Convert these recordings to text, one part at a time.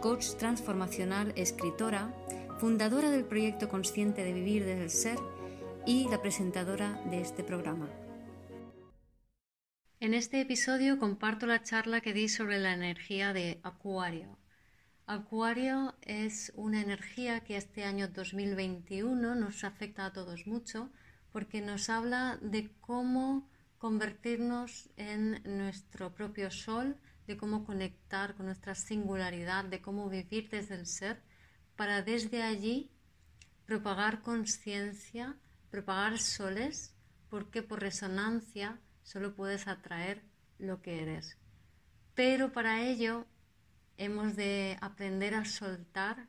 coach transformacional, escritora, fundadora del proyecto Consciente de Vivir desde el Ser y la presentadora de este programa. En este episodio comparto la charla que di sobre la energía de Acuario. Acuario es una energía que este año 2021 nos afecta a todos mucho porque nos habla de cómo convertirnos en nuestro propio sol, de cómo conectar con nuestra singularidad, de cómo vivir desde el ser, para desde allí propagar conciencia, propagar soles, porque por resonancia solo puedes atraer lo que eres. Pero para ello hemos de aprender a soltar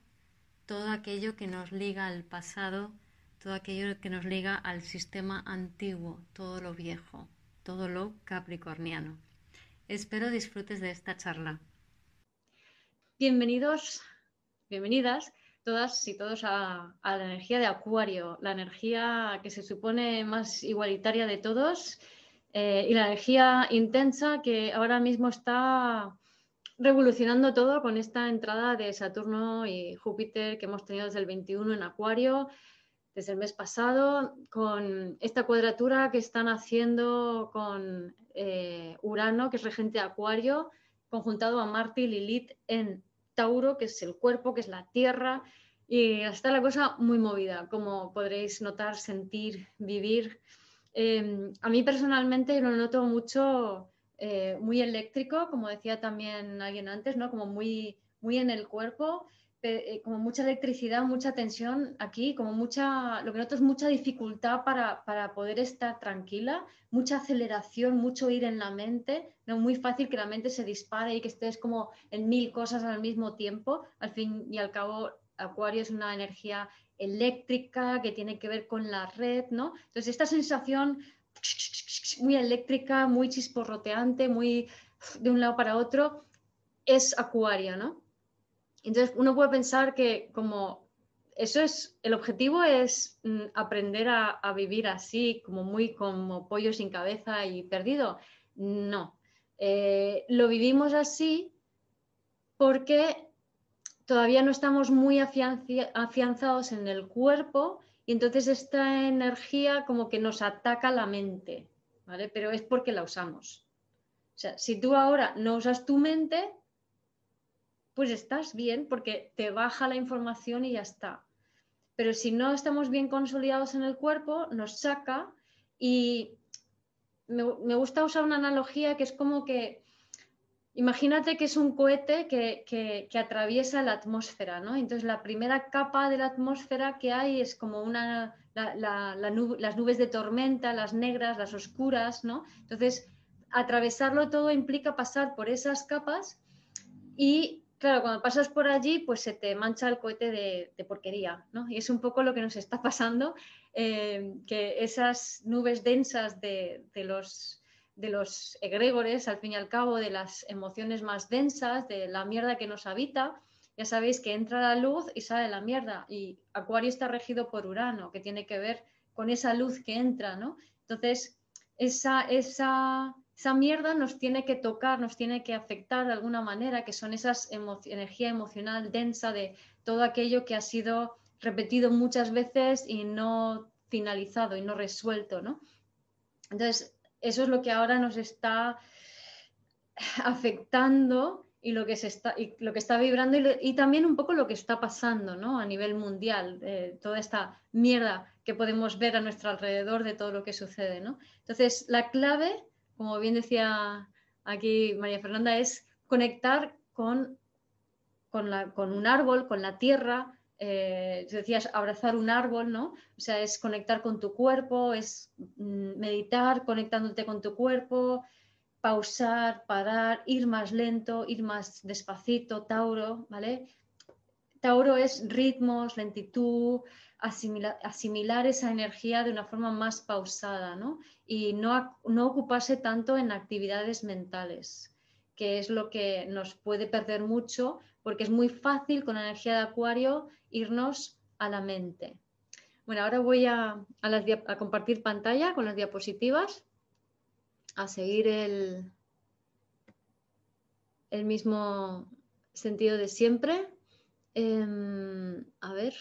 todo aquello que nos liga al pasado, todo aquello que nos liga al sistema antiguo, todo lo viejo, todo lo capricorniano. Espero disfrutes de esta charla. Bienvenidos, bienvenidas todas y todos a, la energía de Acuario, la energía que se supone más igualitaria de todos eh, y la energía intensa que ahora mismo está revolucionando todo con esta entrada de Saturno y Júpiter que hemos tenido desde el 21 en Acuario, desde el mes pasado, con esta cuadratura que están haciendo con eh, Urano, que es regente de Acuario, conjuntado a Marte y Lilith en Tauro, que es el cuerpo, que es la tierra, y está la cosa muy movida, como podréis notar, sentir, vivir. Em, a mí personalmente lo noto mucho, eh, muy eléctrico, como decía también alguien antes, ¿no? como muy, muy en el cuerpo. Eh, como mucha electricidad, mucha tensión aquí, como mucha, lo que noto es mucha dificultad para, para, poder estar tranquila, mucha aceleración, mucho ir en la mente, no muy fácil que la mente se dispare y que estés como en mil cosas al mismo tiempo. Al fin y al cabo, Acuario es una energía eléctrica que tiene que ver con la red, ¿no? Entonces, esta sensación muy eléctrica, muy chisporroteante, muy de un lado para otro, es Acuario, ¿no? Entonces uno puede pensar que como eso es, el objetivo es mm, aprender a, vivir así, como muy como pollo sin cabeza y perdido. No, eh, lo vivimos así porque todavía no estamos muy afianzados en el cuerpo y entonces esta energía como que nos ataca la mente, ¿vale? Pero es porque la usamos. O sea, si tú ahora no usas tu mente, pues estás bien porque te baja la información y ya está. Pero si no estamos bien consolidados en el cuerpo, nos saca y me, gusta usar una analogía que es como que, imagínate que es un cohete que, atraviesa la atmósfera, ¿no? Entonces la primera capa de la atmósfera que hay es como una, las nubes de tormenta, las negras, las oscuras, ¿no? Entonces, atravesarlo todo implica pasar por esas capas y Claro, cuando pasas por allí, pues se te mancha el cohete de, porquería, ¿no? Y es un poco lo que nos está pasando, eh, que esas nubes densas de, los, de los egregores, al fin y al cabo, de las emociones más densas, de la mierda que nos habita, ya sabéis que entra la luz y sale la mierda. Y Acuario está regido por Urano, que tiene que ver con esa luz que entra, ¿no? Entonces, esa, esa esa mierda nos tiene que tocar, nos tiene que afectar de alguna manera, que son esas energía emocional densa de todo aquello que ha sido repetido muchas veces y no finalizado y no resuelto, ¿no? Entonces, eso es lo que ahora nos está afectando y lo que, se está, y lo que está vibrando y, también un poco lo que está pasando ¿no? a nivel mundial, eh, toda esta mierda que podemos ver a nuestro alrededor de todo lo que sucede. ¿no? Entonces, la clave como bien decía aquí María Fernanda, es conectar con, con, un árbol, con la tierra. Eh, decías abrazar un árbol, ¿no? O sea, es conectar con tu cuerpo, es mm, meditar conectándote con tu cuerpo, pausar, parar, ir más lento, ir más despacito, Tauro, ¿vale? Tauro es ritmos, lentitud, asimilar esa energía de una forma más pausada ¿no? y no, no ocuparse tanto en actividades mentales, que es lo que nos puede perder mucho porque es muy fácil con la energía de Acuario irnos a la mente. Bueno, ahora voy a, a, compartir pantalla con las diapositivas, a seguir el, el mismo sentido de siempre. Em, a ver,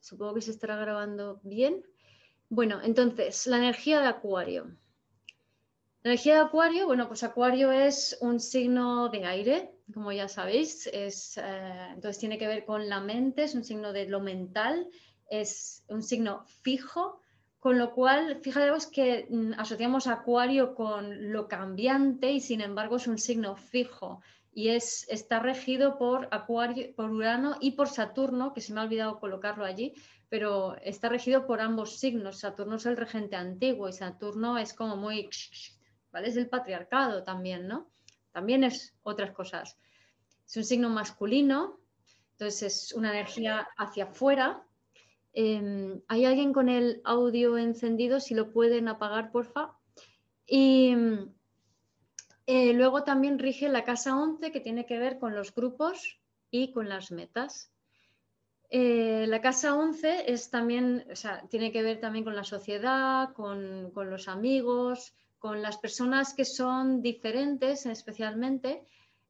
supongo que se estará grabando bien. Bueno, entonces, la energía de Acuario. La energía de Acuario, bueno, pues Acuario es un signo de aire, como ya sabéis, es, eh, entonces tiene que ver con la mente, es un signo de lo mental, es un signo fijo, con lo cual, fijaos que mm, asociamos Acuario con lo cambiante y sin embargo es un signo fijo y es, está regido por Acuario, por Urano y por Saturno, que se me ha olvidado colocarlo allí, pero está regido por ambos signos. Saturno es el regente antiguo y Saturno es como muy, ¿vale? Es el patriarcado también, ¿no? También es otras cosas. Es un signo masculino, entonces es una energía hacia afuera. Em, ¿Hay alguien con el audio encendido? Si lo pueden apagar, porfa. Y eh, luego también rige la casa 11 que tiene que ver con los grupos y con las metas. Eh, la casa 11 es también, tiene que ver también con la sociedad, con, los amigos, con las personas que son diferentes especialmente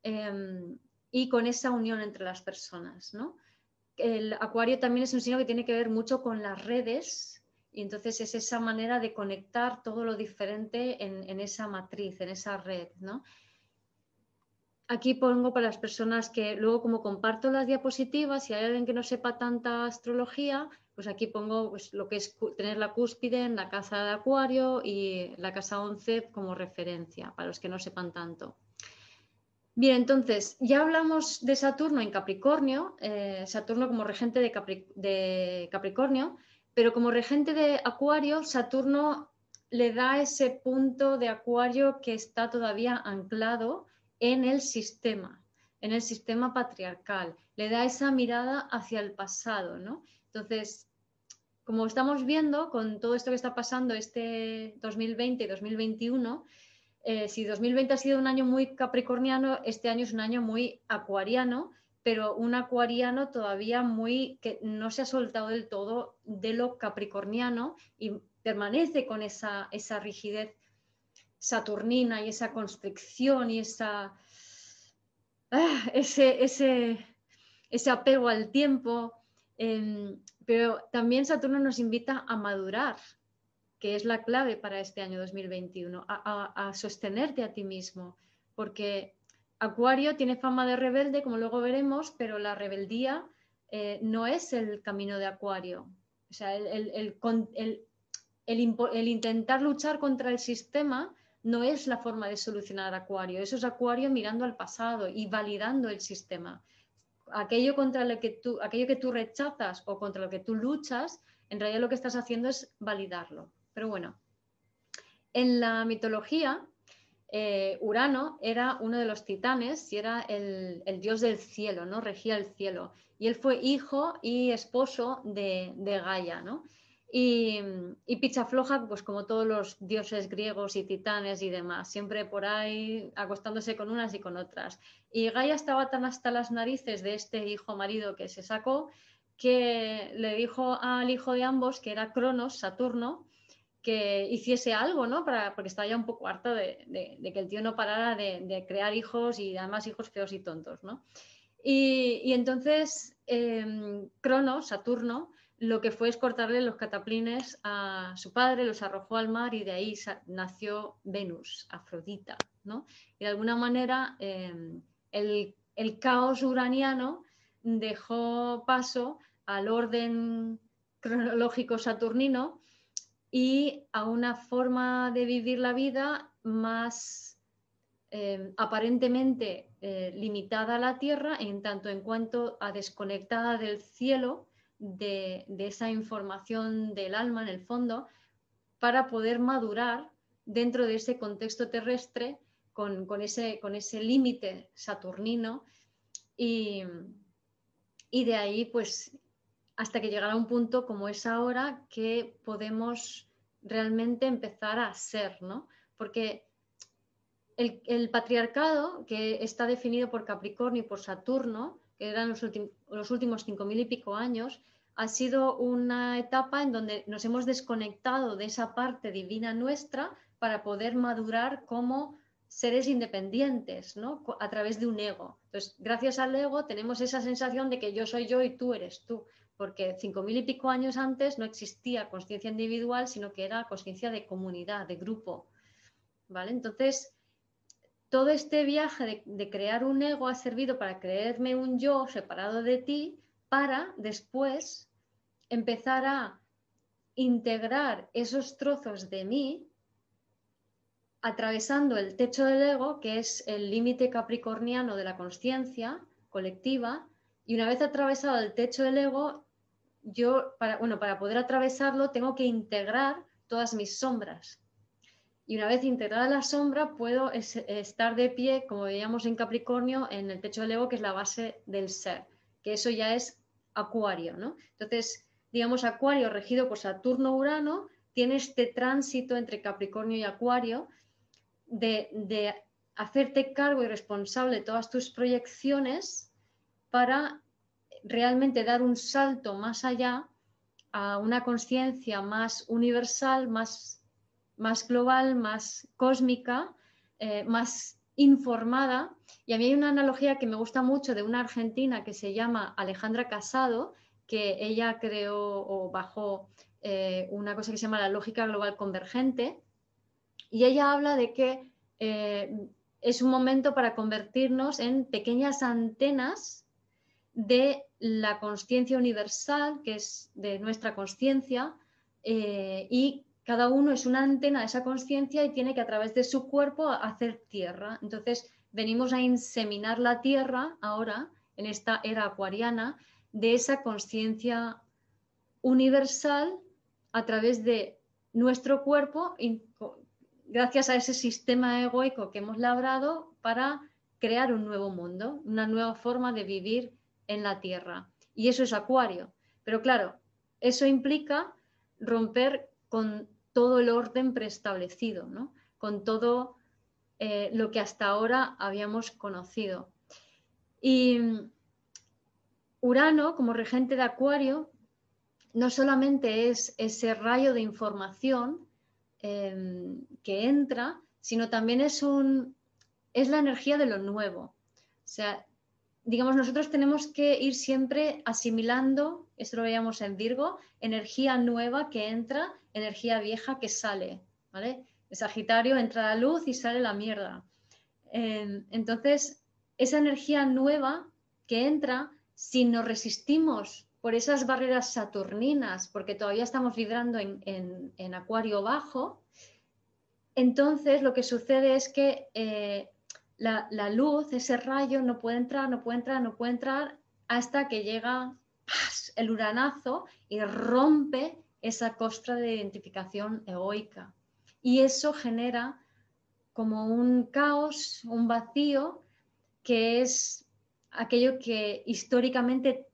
em, y con esa unión entre las personas. El acuario también es un signo que tiene que ver mucho con las redes, y entonces es esa manera de conectar todo lo diferente en, esa matriz, en esa red, ¿no? Aquí pongo para las personas que luego como comparto las diapositivas, si hay alguien que no sepa tanta astrología, pues aquí pongo pues, lo que es tener la cúspide en la casa de Acuario y la casa 11 como referencia, para los que no sepan tanto. Bien, entonces, ya hablamos de Saturno en Capricornio, eh, Saturno como regente de Capricornio, pero como regente de Acuario, Saturno le da ese punto de Acuario que está todavía anclado en el sistema, en el sistema patriarcal. Le da esa mirada hacia el pasado, ¿no? Entonces, como estamos viendo con todo esto que está pasando este 2020 y 2021, eh, si 2020 ha sido un año muy capricorniano, este año es un año muy acuariano pero un acuariano todavía muy que no se ha soltado del todo de lo capricorniano y permanece con esa, esa rigidez saturnina y esa constricción y esa, ah, ese, ese, ese, apego al tiempo. Em, pero también Saturno nos invita a madurar, que es la clave para este año 2021, a, a sostenerte a ti mismo, porque Acuario tiene fama de rebelde, como luego veremos, pero la rebeldía eh, no es el camino de Acuario. O sea, el, intentar luchar contra el sistema no es la forma de solucionar Acuario. Eso es Acuario mirando al pasado y validando el sistema. Aquello, contra lo que tú, aquello que tú rechazas o contra lo que tú luchas, en realidad lo que estás haciendo es validarlo. Pero bueno, en la mitología eh, Urano era uno de los titanes y era el, dios del cielo, ¿no? Regía el cielo. Y él fue hijo y esposo de, Gaia, ¿no? Y, y Pichafloja, pues como todos los dioses griegos y titanes y demás, siempre por ahí acostándose con unas y con otras. Y Gaia estaba tan hasta las narices de este hijo marido que se sacó que le dijo al hijo de ambos, que era Cronos, Saturno, que hiciese algo, ¿no? Para, porque estaba ya un poco harto de, que el tío no parara de, crear hijos y además hijos feos y tontos, ¿no? Y, entonces em, Cronos, Saturno, lo que fue es cortarle los cataplines a su padre, los arrojó al mar y de ahí nació Venus, Afrodita, ¿no? Y de alguna manera em, el caos uraniano dejó paso al orden cronológico saturnino y a una forma de vivir la vida más eh, aparentemente eh, limitada a la Tierra en tanto en cuanto a desconectada del cielo, de, esa información del alma en el fondo, para poder madurar dentro de ese contexto terrestre con, ese, con ese límite saturnino. Y, Y de ahí, pues, hasta que llegará un punto como es ahora que podemos realmente empezar a ser, ¿no? Porque el, patriarcado, que está definido por Capricornio y por Saturno, que eran los, los últimos cinco mil y pico años, ha sido una etapa en donde nos hemos desconectado de esa parte divina nuestra para poder madurar como seres independientes, ¿no? A través de un ego. Entonces, gracias al ego tenemos esa sensación de que yo soy yo y tú eres tú, porque cinco mil y pico años antes no existía conciencia individual, sino que era conciencia de comunidad, de grupo, ¿vale? Entonces, todo este viaje de, crear un ego ha servido para creerme un yo separado de ti para después empezar a integrar esos trozos de mí atravesando el techo del ego, que es el límite capricorniano de la conciencia colectiva, y una vez atravesado el techo del ego, yo, para, bueno, para poder atravesarlo, tengo que integrar todas mis sombras, y una vez integrada la sombra, puedo estar de pie, como veíamos en Capricornio, en el techo del ego, que es la base del ser, que eso ya es Acuario, ¿no? Entonces, digamos, Acuario regido por Saturno-Urano tiene este tránsito entre Capricornio y Acuario de, hacerte cargo y responsable de todas tus proyecciones para realmente dar un salto más allá a una conciencia más universal, más más global, más cósmica, eh, más informada. Y a mí hay una analogía que me gusta mucho de una argentina que se llama Alejandra Casado, que ella creó o bajó eh, una cosa que se llama la lógica global convergente. Y ella habla de que eh, es un momento para convertirnos en pequeñas antenas de la conciencia universal, que es de nuestra conciencia, y cada uno es una antena de esa conciencia y tiene que a través de su cuerpo hacer tierra. Entonces, venimos a inseminar la tierra ahora, en esta era acuariana, de esa conciencia universal a través de nuestro cuerpo, gracias a ese sistema egoico que hemos labrado para crear un nuevo mundo, una nueva forma de vivir en la tierra. Y eso es acuario. Pero claro, eso implica romper con todo el orden preestablecido, ¿no? con todo eh, lo que hasta ahora habíamos conocido. Y Urano, como regente de Acuario, no solamente es ese rayo de información em, que entra, sino también es, un, es la energía de lo nuevo. O sea, digamos, nosotros tenemos que ir siempre asimilando, esto lo veíamos en Virgo, energía nueva que entra energía vieja que sale, ¿vale? El Sagitario entra la luz y sale la mierda. Em, entonces, esa energía nueva que entra, si nos resistimos por esas barreras saturninas, porque todavía estamos vibrando en, acuario bajo, entonces lo que sucede es que eh, la, la, luz, ese rayo, no puede entrar, no puede entrar, no puede entrar, hasta que llega el uranazo y rompe esa costra de identificación egoica. Y eso genera como un caos, un vacío, que es aquello que históricamente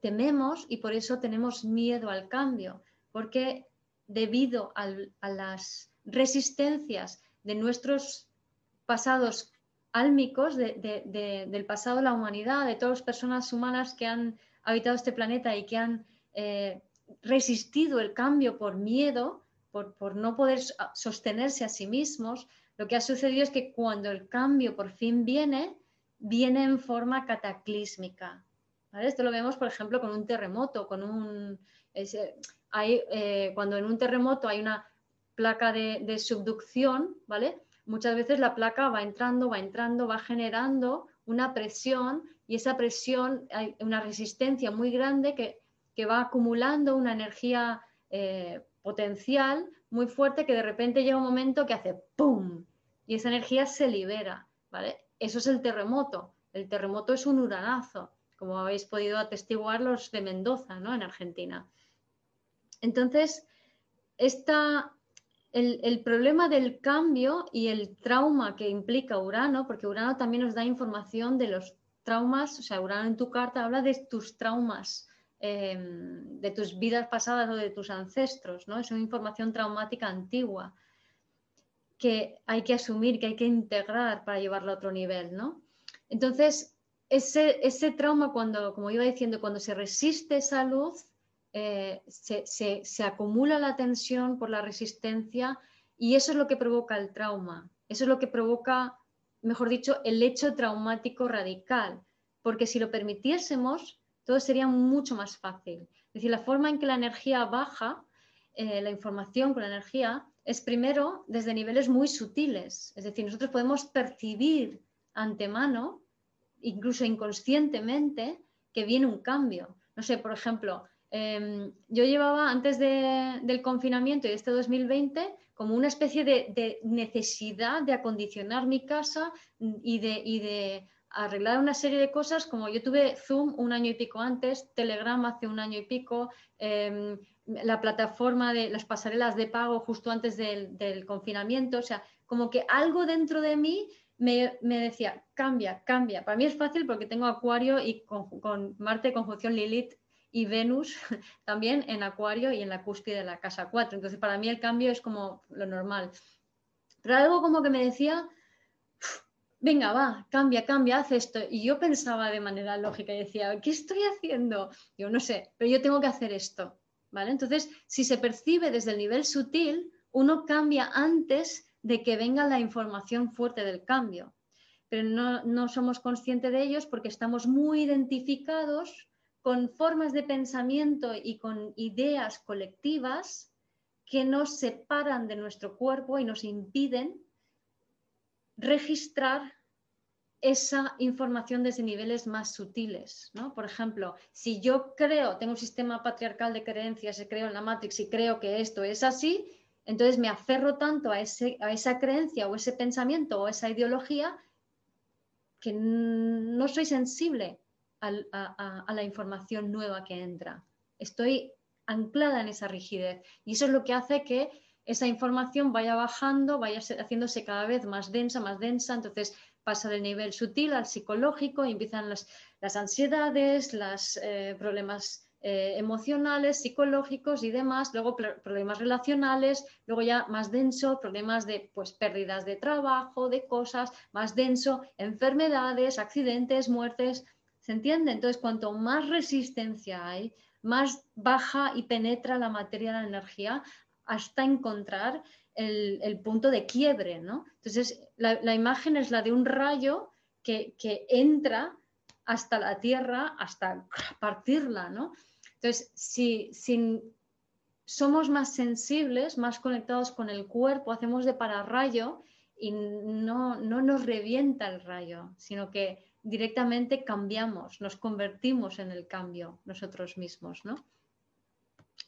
tememos y por eso tenemos miedo al cambio, porque debido a las resistencias de nuestros pasados álmicos, del pasado de la humanidad, de todas las personas humanas que han habitado este planeta y que han eh, resistido el cambio por miedo, por, no poder sostenerse a sí mismos, lo que ha sucedido es que cuando el cambio por fin viene, viene en forma cataclísmica. Esto lo vemos, por ejemplo, con un terremoto, con un, hay, eh, cuando en un terremoto hay una placa de, subducción. Muchas veces la placa va entrando, va entrando, va generando una presión y esa presión, hay una resistencia muy grande que va acumulando una energía eh, potencial muy fuerte que de repente llega un momento que hace ¡pum! Y esa energía se libera. Eso es el terremoto. El terremoto es un uranazo, como habéis podido atestiguar los de Mendoza, ¿no? En Argentina. Entonces, esta, el, el, problema del cambio y el trauma que implica Urano, porque Urano también nos da información de los traumas, o sea, Urano en tu carta habla de tus traumas, em, de tus vidas pasadas o de tus ancestros, ¿no? Es una información traumática antigua que hay que asumir, que hay que integrar para llevarlo a otro nivel, ¿no? Entonces, ese, ese trauma, cuando, como iba diciendo, cuando se resiste esa luz, eh, se, acumula la tensión por la resistencia y eso es lo que provoca el trauma. Eso es lo que provoca, mejor dicho, el hecho traumático radical. Porque si lo permitiésemos, todo sería mucho más fácil. Es decir, la forma en que la energía baja, eh, la información con la energía, es primero desde niveles muy sutiles. Es decir, nosotros podemos percibir antemano, incluso inconscientemente, que viene un cambio. No sé, por ejemplo, Em, yo llevaba antes del confinamiento y este 2020 como una especie de, necesidad de acondicionar mi casa y de, de, arreglar una serie de cosas, como yo tuve Zoom un año y pico antes, Telegram hace un año y pico, em, la plataforma de las pasarelas de pago justo antes del, confinamiento, o sea, como que algo dentro de mí me, decía, cambia, cambia. Para mí es fácil porque tengo Acuario y con, con Marte, conjunción Lilith, y Venus también en Acuario y en la cúspide de la casa 4. Entonces, para mí el cambio es como lo normal. Pero algo como que me decía, venga, va, cambia, cambia, haz esto. Y yo pensaba de manera lógica y decía, ¿qué estoy haciendo? Yo no sé, pero yo tengo que hacer esto. ¿Vale? Entonces, si se percibe desde el nivel sutil, uno cambia antes de que venga la información fuerte del cambio. Pero no, no somos conscientes de ellos porque estamos muy identificados con formas de pensamiento y con ideas colectivas que nos separan de nuestro cuerpo y nos impiden registrar esa información desde niveles más sutiles. ¿no? Por ejemplo, si yo creo, tengo un sistema patriarcal de creencias, creo en la Matrix y creo que esto es así, entonces me aferro tanto a, ese, a esa creencia o ese pensamiento o esa ideología que no soy sensible a, la información nueva que entra. Estoy anclada en esa rigidez y eso es lo que hace que esa información vaya bajando, vaya haciéndose cada vez más densa, más densa, entonces pasa del nivel sutil al psicológico y empiezan las, ansiedades, los eh, problemas eh, emocionales, psicológicos y demás, luego problemas relacionales, luego ya más denso, problemas de pues, pérdidas de trabajo, de cosas, más denso, enfermedades, accidentes, muertes, ¿Se entiende? Entonces, cuanto más resistencia hay, más baja y penetra la materia, la energía, hasta encontrar el, punto de quiebre, ¿no? Entonces, la, imagen es la de un rayo que, entra hasta la Tierra, hasta partirla, ¿no? Entonces, si, somos más sensibles, más conectados con el cuerpo, hacemos de pararrayo y no, no nos revienta el rayo, sino que directamente cambiamos, nos convertimos en el cambio nosotros mismos, ¿no?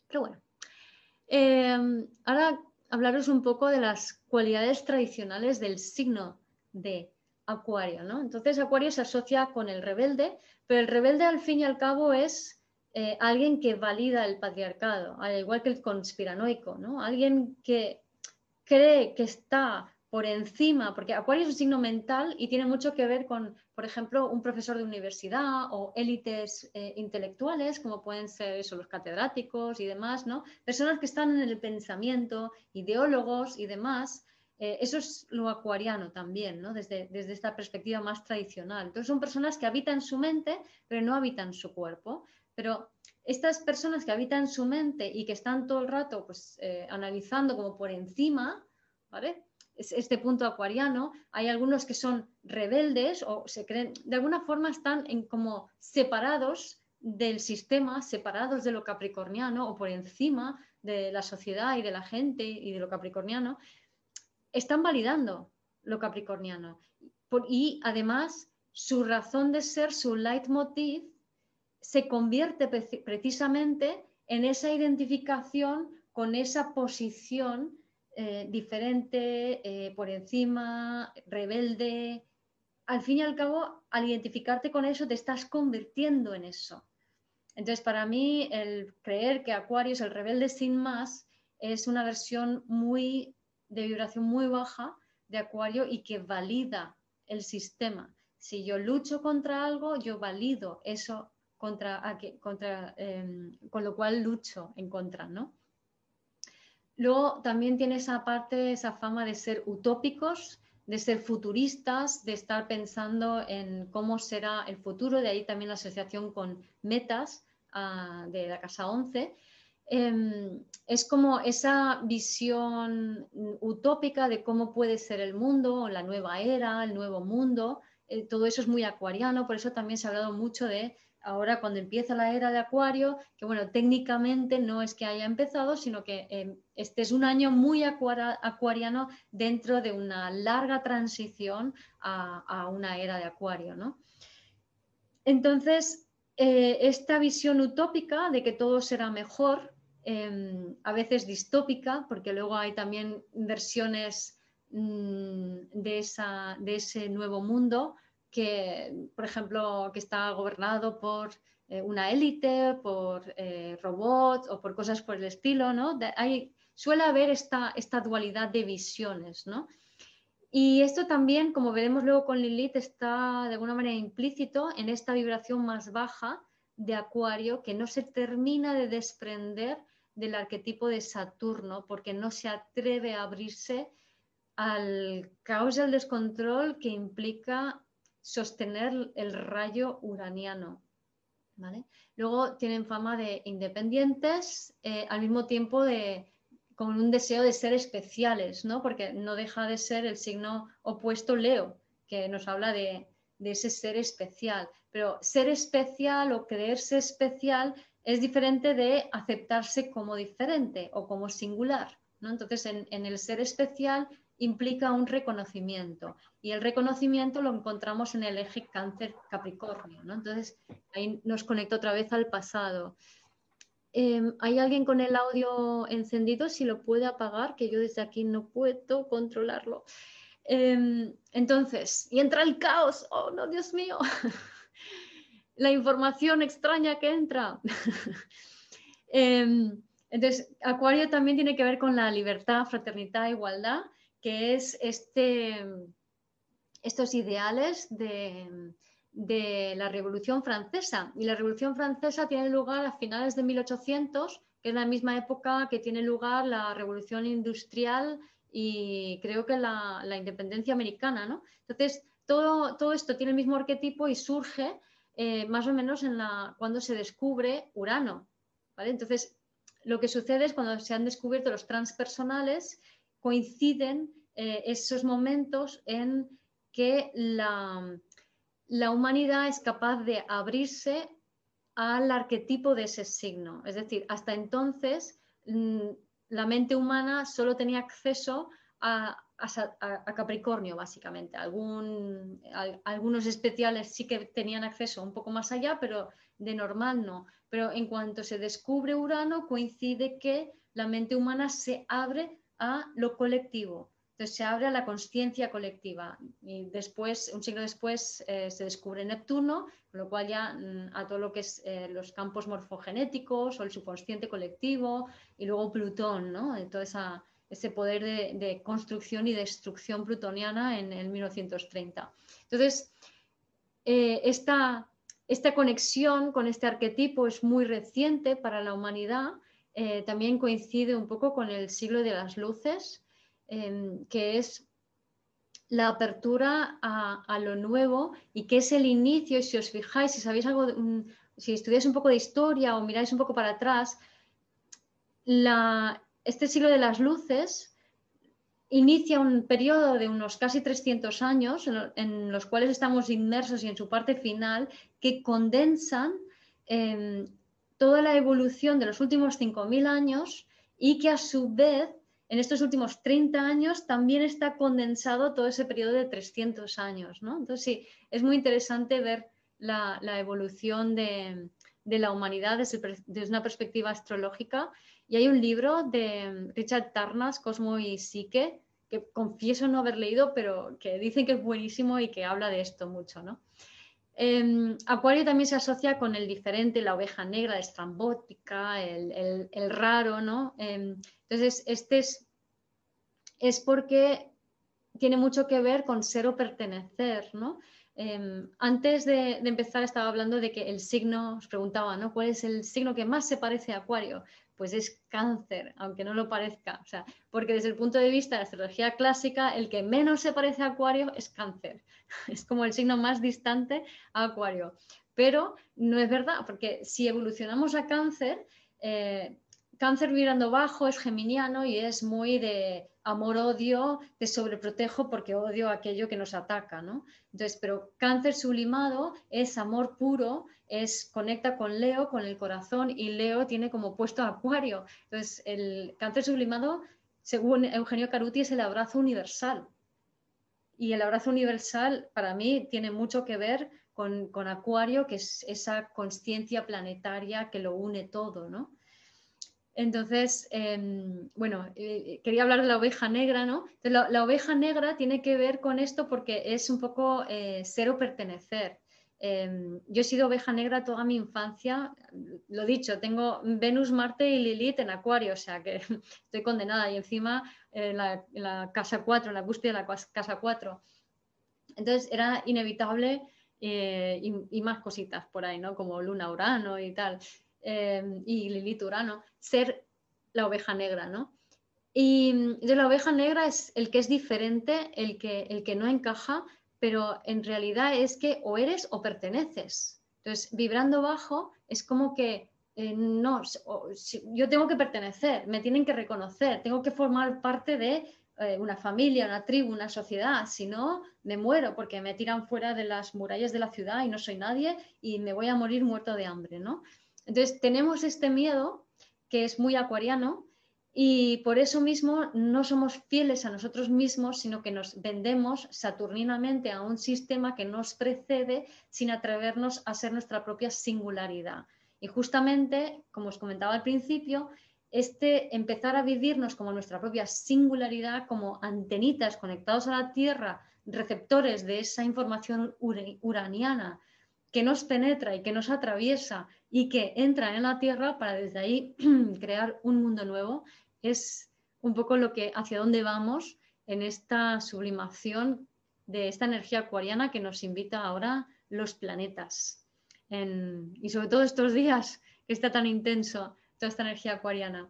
Pero bueno, em, ahora hablaros un poco de las cualidades tradicionales del signo de Acuario, ¿no? Entonces Acuario se asocia con el rebelde, pero el rebelde al fin y al cabo es eh, alguien que valida el patriarcado, al igual que el conspiranoico, ¿no? Alguien que cree que está por encima, porque Acuario es un signo mental y tiene mucho que ver con, por ejemplo, un profesor de universidad o élites eh, intelectuales, como pueden ser eso, los catedráticos y demás, ¿no? Personas que están en el pensamiento, ideólogos y demás. Eh, eso es lo acuariano también, ¿no? Desde, desde esta perspectiva más tradicional. Entonces son personas que habitan su mente, pero no habitan su cuerpo. Pero estas personas que habitan su mente y que están todo el rato pues, eh, analizando como por encima, ¿vale? este punto acuariano, hay algunos que son rebeldes o se creen, de alguna forma están en como separados del sistema, separados de lo capricorniano o por encima de la sociedad y de la gente y de lo capricorniano, están validando lo capricorniano. y además su razón de ser, su leitmotiv, se convierte precisamente en esa identificación con esa posición eh, diferente, eh, por encima, rebelde. Al fin y al cabo, al identificarte con eso, te estás convirtiendo en eso. Entonces, para mí, el creer que Acuario es el rebelde sin más es una versión muy de vibración muy baja de Acuario y que valida el sistema. Si yo lucho contra algo, yo valido eso contra, contra em, con lo cual lucho en contra, ¿no? Luego también tiene esa parte, esa fama de ser utópicos, de ser futuristas, de estar pensando en cómo será el futuro, de ahí también la asociación con metas ah, de la Casa 11. Em, es como esa visión utópica de cómo puede ser el mundo, la nueva era, el nuevo mundo. Eh, todo eso es muy acuariano, por eso también se ha hablado mucho de ahora cuando empieza la era de Acuario, que bueno, técnicamente no es que haya empezado, sino que em, este es un año muy acuariano dentro de una larga transición a, una era de Acuario, ¿no? Entonces, eh, esta visión utópica de que todo será mejor, em, a veces distópica, porque luego hay también versiones mm, de, de ese nuevo mundo, que, por ejemplo, que está gobernado por eh, una élite, por eh, robots o por cosas por el estilo, ¿no? hay, suele haber esta, esta dualidad de visiones, ¿no? Y esto también, como veremos luego con Lilith, está de alguna manera implícito en esta vibración más baja de Acuario que no se termina de desprender del arquetipo de Saturno porque no se atreve a abrirse al caos y al descontrol que implica sostener el rayo uraniano. Luego tienen fama de independientes, eh, al mismo tiempo de, con un deseo de ser especiales, ¿no? porque no deja de ser el signo opuesto Leo, que nos habla de, ese ser especial. Pero ser especial o creerse especial es diferente de aceptarse como diferente o como singular. ¿no? Entonces, en, en, el ser especial implica un reconocimiento y el reconocimiento lo encontramos en el eje cáncer Capricornio. Entonces ahí nos conecta otra vez al pasado. Em, ¿Hay alguien con el audio encendido? Si lo puede apagar, que yo desde aquí no puedo controlarlo. Em, entonces, y entra el caos. Oh, no, Dios mío. La información extraña que entra. Em, entonces, Acuario también tiene que ver con la libertad, fraternidad, igualdad que es este, estos ideales de, la Revolución Francesa. Y la Revolución Francesa tiene lugar a finales de 1800, que es la misma época que tiene lugar la Revolución Industrial y creo que la, independencia americana. ¿no? Entonces, todo, todo, esto tiene el mismo arquetipo y surge eh, más o menos en la, cuando se descubre Urano. ¿vale? Entonces, lo que sucede es cuando se han descubierto los transpersonales coinciden eh, esos momentos en que la, la, humanidad es capaz de abrirse al arquetipo de ese signo. Es decir, hasta entonces mm, la mente humana solo tenía acceso a, Capricornio, básicamente. Algunos especiales sí que tenían acceso un poco más allá, pero de normal no. Pero en cuanto se descubre Urano, coincide que la mente humana se abre a lo colectivo. Entonces se abre a la conciencia colectiva y después, un siglo después, eh, se descubre Neptuno, con lo cual ya mm, a todo lo que es eh, los campos morfogenéticos o el subconsciente colectivo y luego Plutón, ¿no? todo ese poder de, construcción y destrucción plutoniana en el 1930. Entonces, eh, esta, esta conexión con este arquetipo es muy reciente para la humanidad eh, también coincide un poco con el siglo de las luces, em, que es la apertura a, lo nuevo y que es el inicio, y si os fijáis, si sabéis algo, si estudiáis un poco de historia o miráis un poco para atrás, este siglo de las luces inicia un periodo de unos casi 300 años en, los cuales estamos inmersos y en su parte final que condensan em, toda la evolución de los últimos 5.000 años y que a su vez en estos últimos 30 años también está condensado todo ese periodo de 300 años. ¿no? Entonces sí, es muy interesante ver la, evolución de, la humanidad desde, una perspectiva astrológica. Y hay un libro de Richard Tarnas, Cosmo y Psique, que confieso no haber leído, pero que dicen que es buenísimo y que habla de esto mucho. ¿no? Em, Acuario también se asocia con el diferente, la oveja negra, la estrambótica, el, raro, ¿no? Em, entonces, este es, es, porque tiene mucho que ver con ser o pertenecer, ¿no? Em, antes de, empezar estaba hablando de que el signo, os preguntaba, ¿no? ¿Cuál es el signo que más se parece a Acuario? Pues es cáncer, aunque no lo parezca. O sea, porque desde el punto de vista de la astrología clásica, el que menos se parece a Acuario es cáncer. Es como el signo más distante a Acuario. Pero no es verdad, porque si evolucionamos a cáncer, eh, cáncer mirando bajo es geminiano y es muy de amor-odio, te sobreprotejo porque odio aquello que nos ataca, ¿no? Entonces, pero cáncer sublimado es amor puro, es conecta con Leo, con el corazón, y Leo tiene como puesto acuario. Entonces, el cáncer sublimado, según Eugenio Caruti, es el abrazo universal. Y el abrazo universal, para mí, tiene mucho que ver con, con acuario, que es esa conciencia planetaria que lo une todo, ¿no? Entonces, em, bueno, eh, quería hablar de la oveja negra, ¿no? la, oveja negra tiene que ver con esto porque es un poco eh, ser o pertenecer. Em, yo he sido oveja negra toda mi infancia, lo dicho, tengo Venus, Marte y Lilith en Acuario, o sea que estoy condenada y encima en la, casa 4, en la cúspide de la casa 4. Entonces era inevitable eh, y, y, más cositas por ahí, ¿no? Como Luna, Urano y tal. Em, y Lilith Urano, ser la oveja negra, ¿no? Y de la oveja negra es el que es diferente, el que, el que no encaja, pero en realidad es que o eres o perteneces. Entonces, vibrando bajo es como que eh, no, yo tengo que pertenecer, me tienen que reconocer, tengo que formar parte de eh, una familia, una tribu, una sociedad, si no, me muero porque me tiran fuera de las murallas de la ciudad y no soy nadie y me voy a morir muerto de hambre, ¿no? Entonces, tenemos este miedo que es muy acuariano y por eso mismo no somos fieles a nosotros mismos, sino que nos vendemos saturninamente a un sistema que nos precede sin atrevernos a ser nuestra propia singularidad. Y justamente, como os comentaba al principio, este empezar a vivirnos como nuestra propia singularidad, como antenitas conectados a la Tierra, receptores de esa información uraniana que nos penetra y que nos atraviesa y que entra en la Tierra para desde ahí crear un mundo nuevo, es un poco lo que hacia dónde vamos en esta sublimación de esta energía acuariana que nos invita ahora los planetas. y sobre todo estos días que está tan intenso toda esta energía acuariana.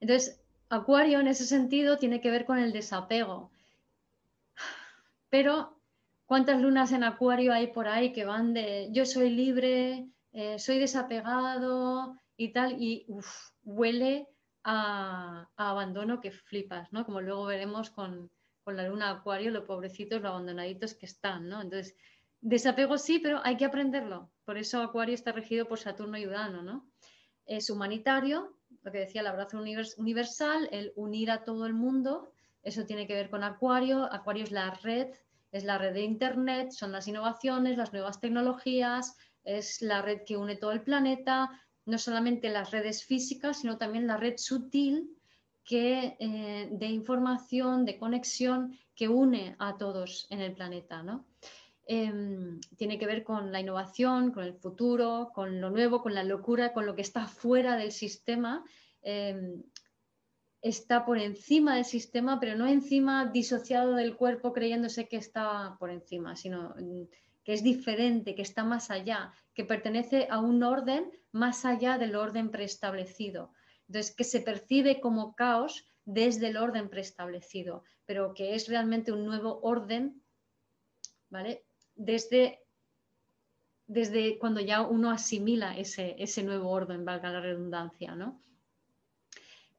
Entonces, Acuario en ese sentido tiene que ver con el desapego. Pero ¿Cuántas lunas en acuario hay por ahí que van de yo soy libre, eh, soy desapegado y tal? Y huele a, abandono que flipas, ¿no? Como luego veremos con, la luna acuario, los pobrecitos, los abandonaditos que están, ¿no? Entonces, desapego sí, pero hay que aprenderlo. Por eso acuario está regido por Saturno y Urano, ¿no? Es humanitario, lo que decía el abrazo universal, el unir a todo el mundo, eso tiene que ver con acuario. Acuario es la red es la red de Internet, son las innovaciones, las nuevas tecnologías, es la red que une todo el planeta, no solamente las redes físicas, sino también la red sutil que, eh, de información, de conexión que une a todos en el planeta. Em, tiene que ver con la innovación, con el futuro, con lo nuevo, con la locura, con lo que está fuera del sistema. Em, está por encima del sistema, pero no encima disociado del cuerpo creyéndose que está por encima, sino mm, es diferente, que está más allá, que pertenece a un orden más allá del orden preestablecido. Entonces, que se percibe como caos desde el orden preestablecido, pero que es realmente un nuevo orden, ¿vale? Desde, desde cuando ya uno asimila ese, ese nuevo orden, valga la redundancia, ¿no?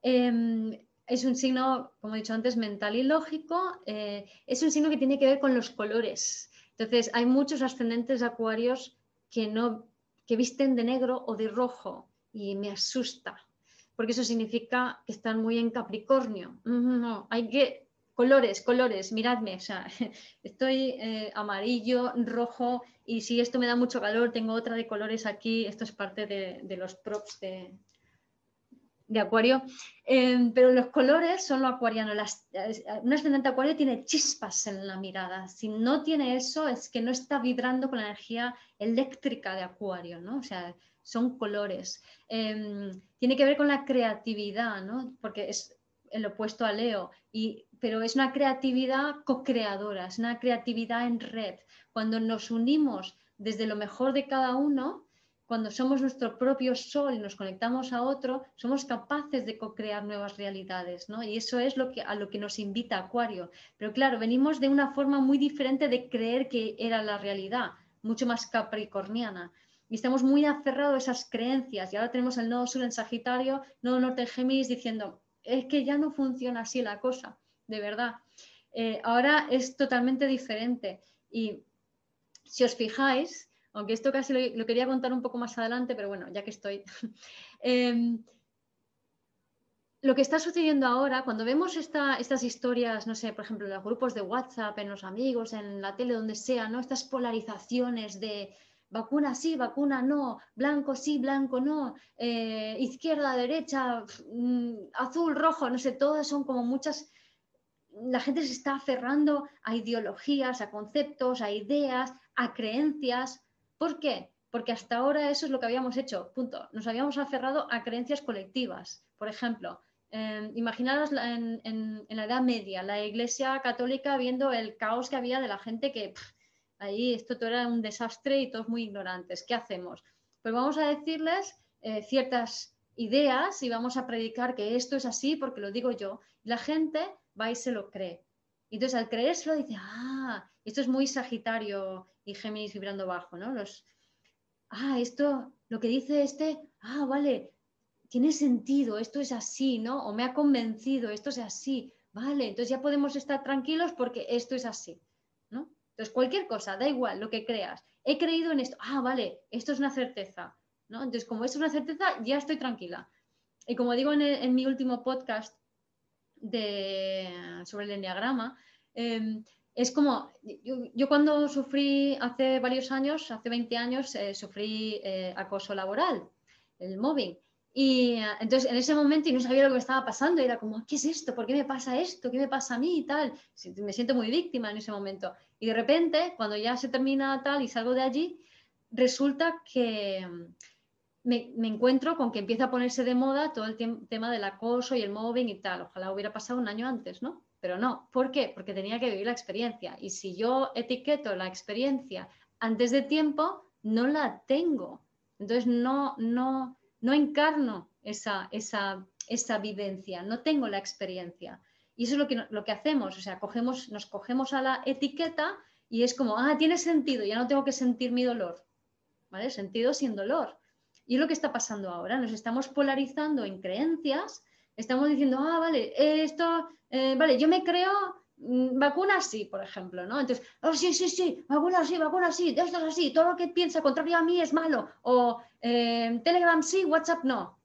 Em, es un signo, como he dicho antes, mental y lógico. Eh, es un signo que tiene que ver con los colores. Entonces, hay muchos ascendentes acuarios que, no, que visten de negro o de rojo y me asusta, porque eso significa que están muy en Capricornio. No, hay que colores, colores, miradme, o sea, estoy eh, amarillo, rojo y si esto me da mucho calor, tengo otra de colores aquí, esto es parte de los props de, de acuario, em, pero los colores son lo acuariano. un ascendente acuario tiene chispas en la mirada. Si no tiene eso, es que no está vibrando con la energía eléctrica de acuario, ¿no? O sea, son colores. Em, tiene que ver con la creatividad, ¿no? Porque es, el opuesto a Leo, y, pero es una creatividad co-creadora, es una creatividad en red. Cuando nos unimos desde lo mejor de cada uno, cuando somos nuestro propio sol y nos conectamos a otro, somos capaces de co-crear nuevas realidades, ¿no? Y eso es lo que, a lo que nos invita Acuario. Pero claro, venimos de una forma muy diferente de creer que era la realidad, mucho más capricorniana. Y estamos muy aferrados a esas creencias. Y ahora tenemos el nodo sur en Sagitario, nodo norte en Géminis, diciendo, es que ya no funciona así la cosa, de verdad. Eh, ahora es totalmente diferente. Y si os fijáis, aunque esto casi lo, quería contar un poco más adelante, pero bueno, ya que estoy. Em, lo que está sucediendo ahora, cuando vemos estas historias, no sé, por ejemplo, en los grupos de WhatsApp, en los amigos, en la tele, donde sea, ¿no? Estas polarizaciones de vacuna sí, vacuna no, blanco sí, blanco no, eh, izquierda, derecha, mm, azul, rojo, no sé, todas son como muchas la gente se está aferrando a ideologías, a conceptos, a ideas, a creencias ¿Por qué? Porque hasta ahora eso es lo que habíamos hecho, punto. Nos habíamos aferrado a creencias colectivas. Por ejemplo, eh, imaginaros en, la Edad Media, la Iglesia Católica viendo el caos que había de la gente que ahí esto todo era un desastre y todos muy ignorantes. ¿Qué hacemos? Pues vamos a decirles eh, ciertas ideas y vamos a predicar que esto es así porque lo digo yo. La gente va y se lo cree. Entonces, al creérselo, dice, ah, esto es muy Sagitario y Géminis vibrando bajo, ¿no? Ah, esto, lo que dice este, ah, vale, tiene sentido, esto es así, ¿no? O me ha convencido, esto es así, vale, entonces ya podemos estar tranquilos porque esto es así, ¿no? Entonces, cualquier cosa, da igual lo que creas. He creído en esto, ah, vale, esto es una certeza, ¿no? Entonces, como esto es una certeza, ya estoy tranquila. Y como digo en mi último podcast, sobre el enneagrama, em, es como, yo, cuando sufrí hace varios años, hace 20 años, eh, sufrí eh, acoso laboral, el mobbing. Y eh, entonces en ese momento y no sabía lo que me estaba pasando, era como, ¿qué es esto? ¿Por qué me pasa esto? ¿Qué me pasa a mí y tal? Me siento muy víctima en ese momento. Y de repente, cuando ya se termina tal y salgo de allí, resulta que, me, encuentro con que empieza a ponerse de moda todo el tema del acoso y el mobbing y tal. Ojalá hubiera pasado un año antes, ¿no? Pero no. ¿Por qué? Porque tenía que vivir la experiencia. Y si yo etiqueto la experiencia antes de tiempo, no la tengo. Entonces no, no, no encarno esa, esa, esa vivencia, no tengo la experiencia. Y eso es lo que, lo que hacemos, o sea, cogemos, nos cogemos a la etiqueta y es como, ah, tiene sentido, ya no tengo que sentir mi dolor, ¿vale? Sentido sin dolor. Y es lo que está pasando ahora. Nos estamos polarizando en creencias. Estamos diciendo, ah, vale, esto, eh, vale, yo me creo mm, vacunas sí, por ejemplo, ¿no? Entonces, oh, sí, sí, sí, vacunas sí, vacunas sí, esto es así, todo lo que piensa contrario a mí es malo. O eh, Telegram sí, WhatsApp no.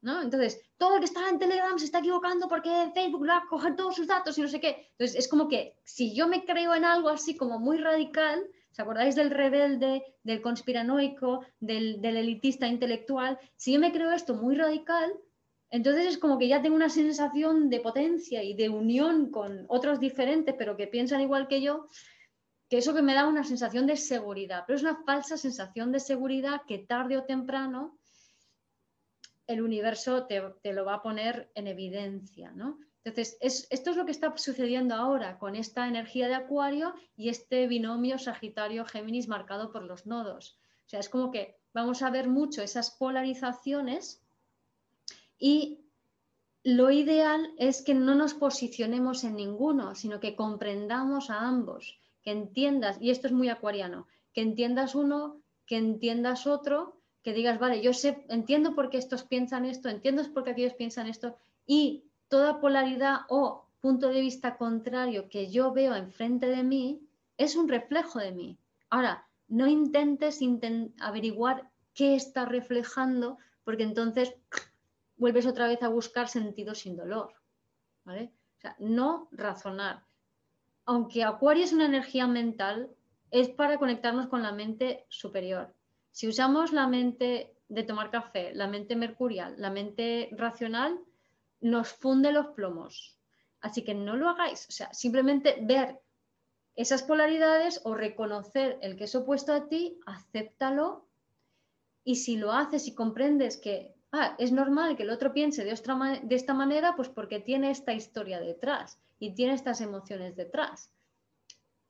¿No? Entonces, todo el que está en Telegram se está equivocando porque Facebook va a coger todos sus datos y no sé qué. Entonces, es como que si yo me creo en algo así como muy radical, ¿Os acordáis del rebelde, del conspiranoico, del, elitista intelectual? Si yo me creo esto muy radical, entonces es como que ya tengo una sensación de potencia y de unión con otros diferentes, pero que piensan igual que yo, que eso que me da una sensación de seguridad, pero es una falsa sensación de seguridad que tarde o temprano el universo te, lo va a poner en evidencia, ¿no? Entonces, esto es lo que está sucediendo ahora con esta energía de Acuario y este binomio Sagitario-Géminis marcado por los nodos. O sea, es como que vamos a ver mucho esas polarizaciones y lo ideal es que no nos posicionemos en ninguno, sino que comprendamos a ambos, que entiendas, y esto es muy acuariano, que entiendas uno, que entiendas otro, que digas, vale, yo sé, entiendo por qué estos piensan esto, entiendo por qué aquellos piensan esto, y toda polaridad o punto de vista contrario que yo veo enfrente de mí es un reflejo de mí. Ahora, no intentes averiguar qué está reflejando, porque entonces vuelves otra vez a buscar sentido sin dolor. ¿vale? O sea, no razonar. Aunque Acuario es una energía mental, es para conectarnos con la mente superior. Si usamos la mente de tomar café, la mente mercurial, la mente racional, nos funde los plomos. Así que no lo hagáis. O sea, simplemente ver esas polaridades o reconocer el que es opuesto a ti, acéptalo. Y si lo haces y comprendes que ah, es normal que el otro piense de, esta manera, pues porque tiene esta historia detrás y tiene estas emociones detrás.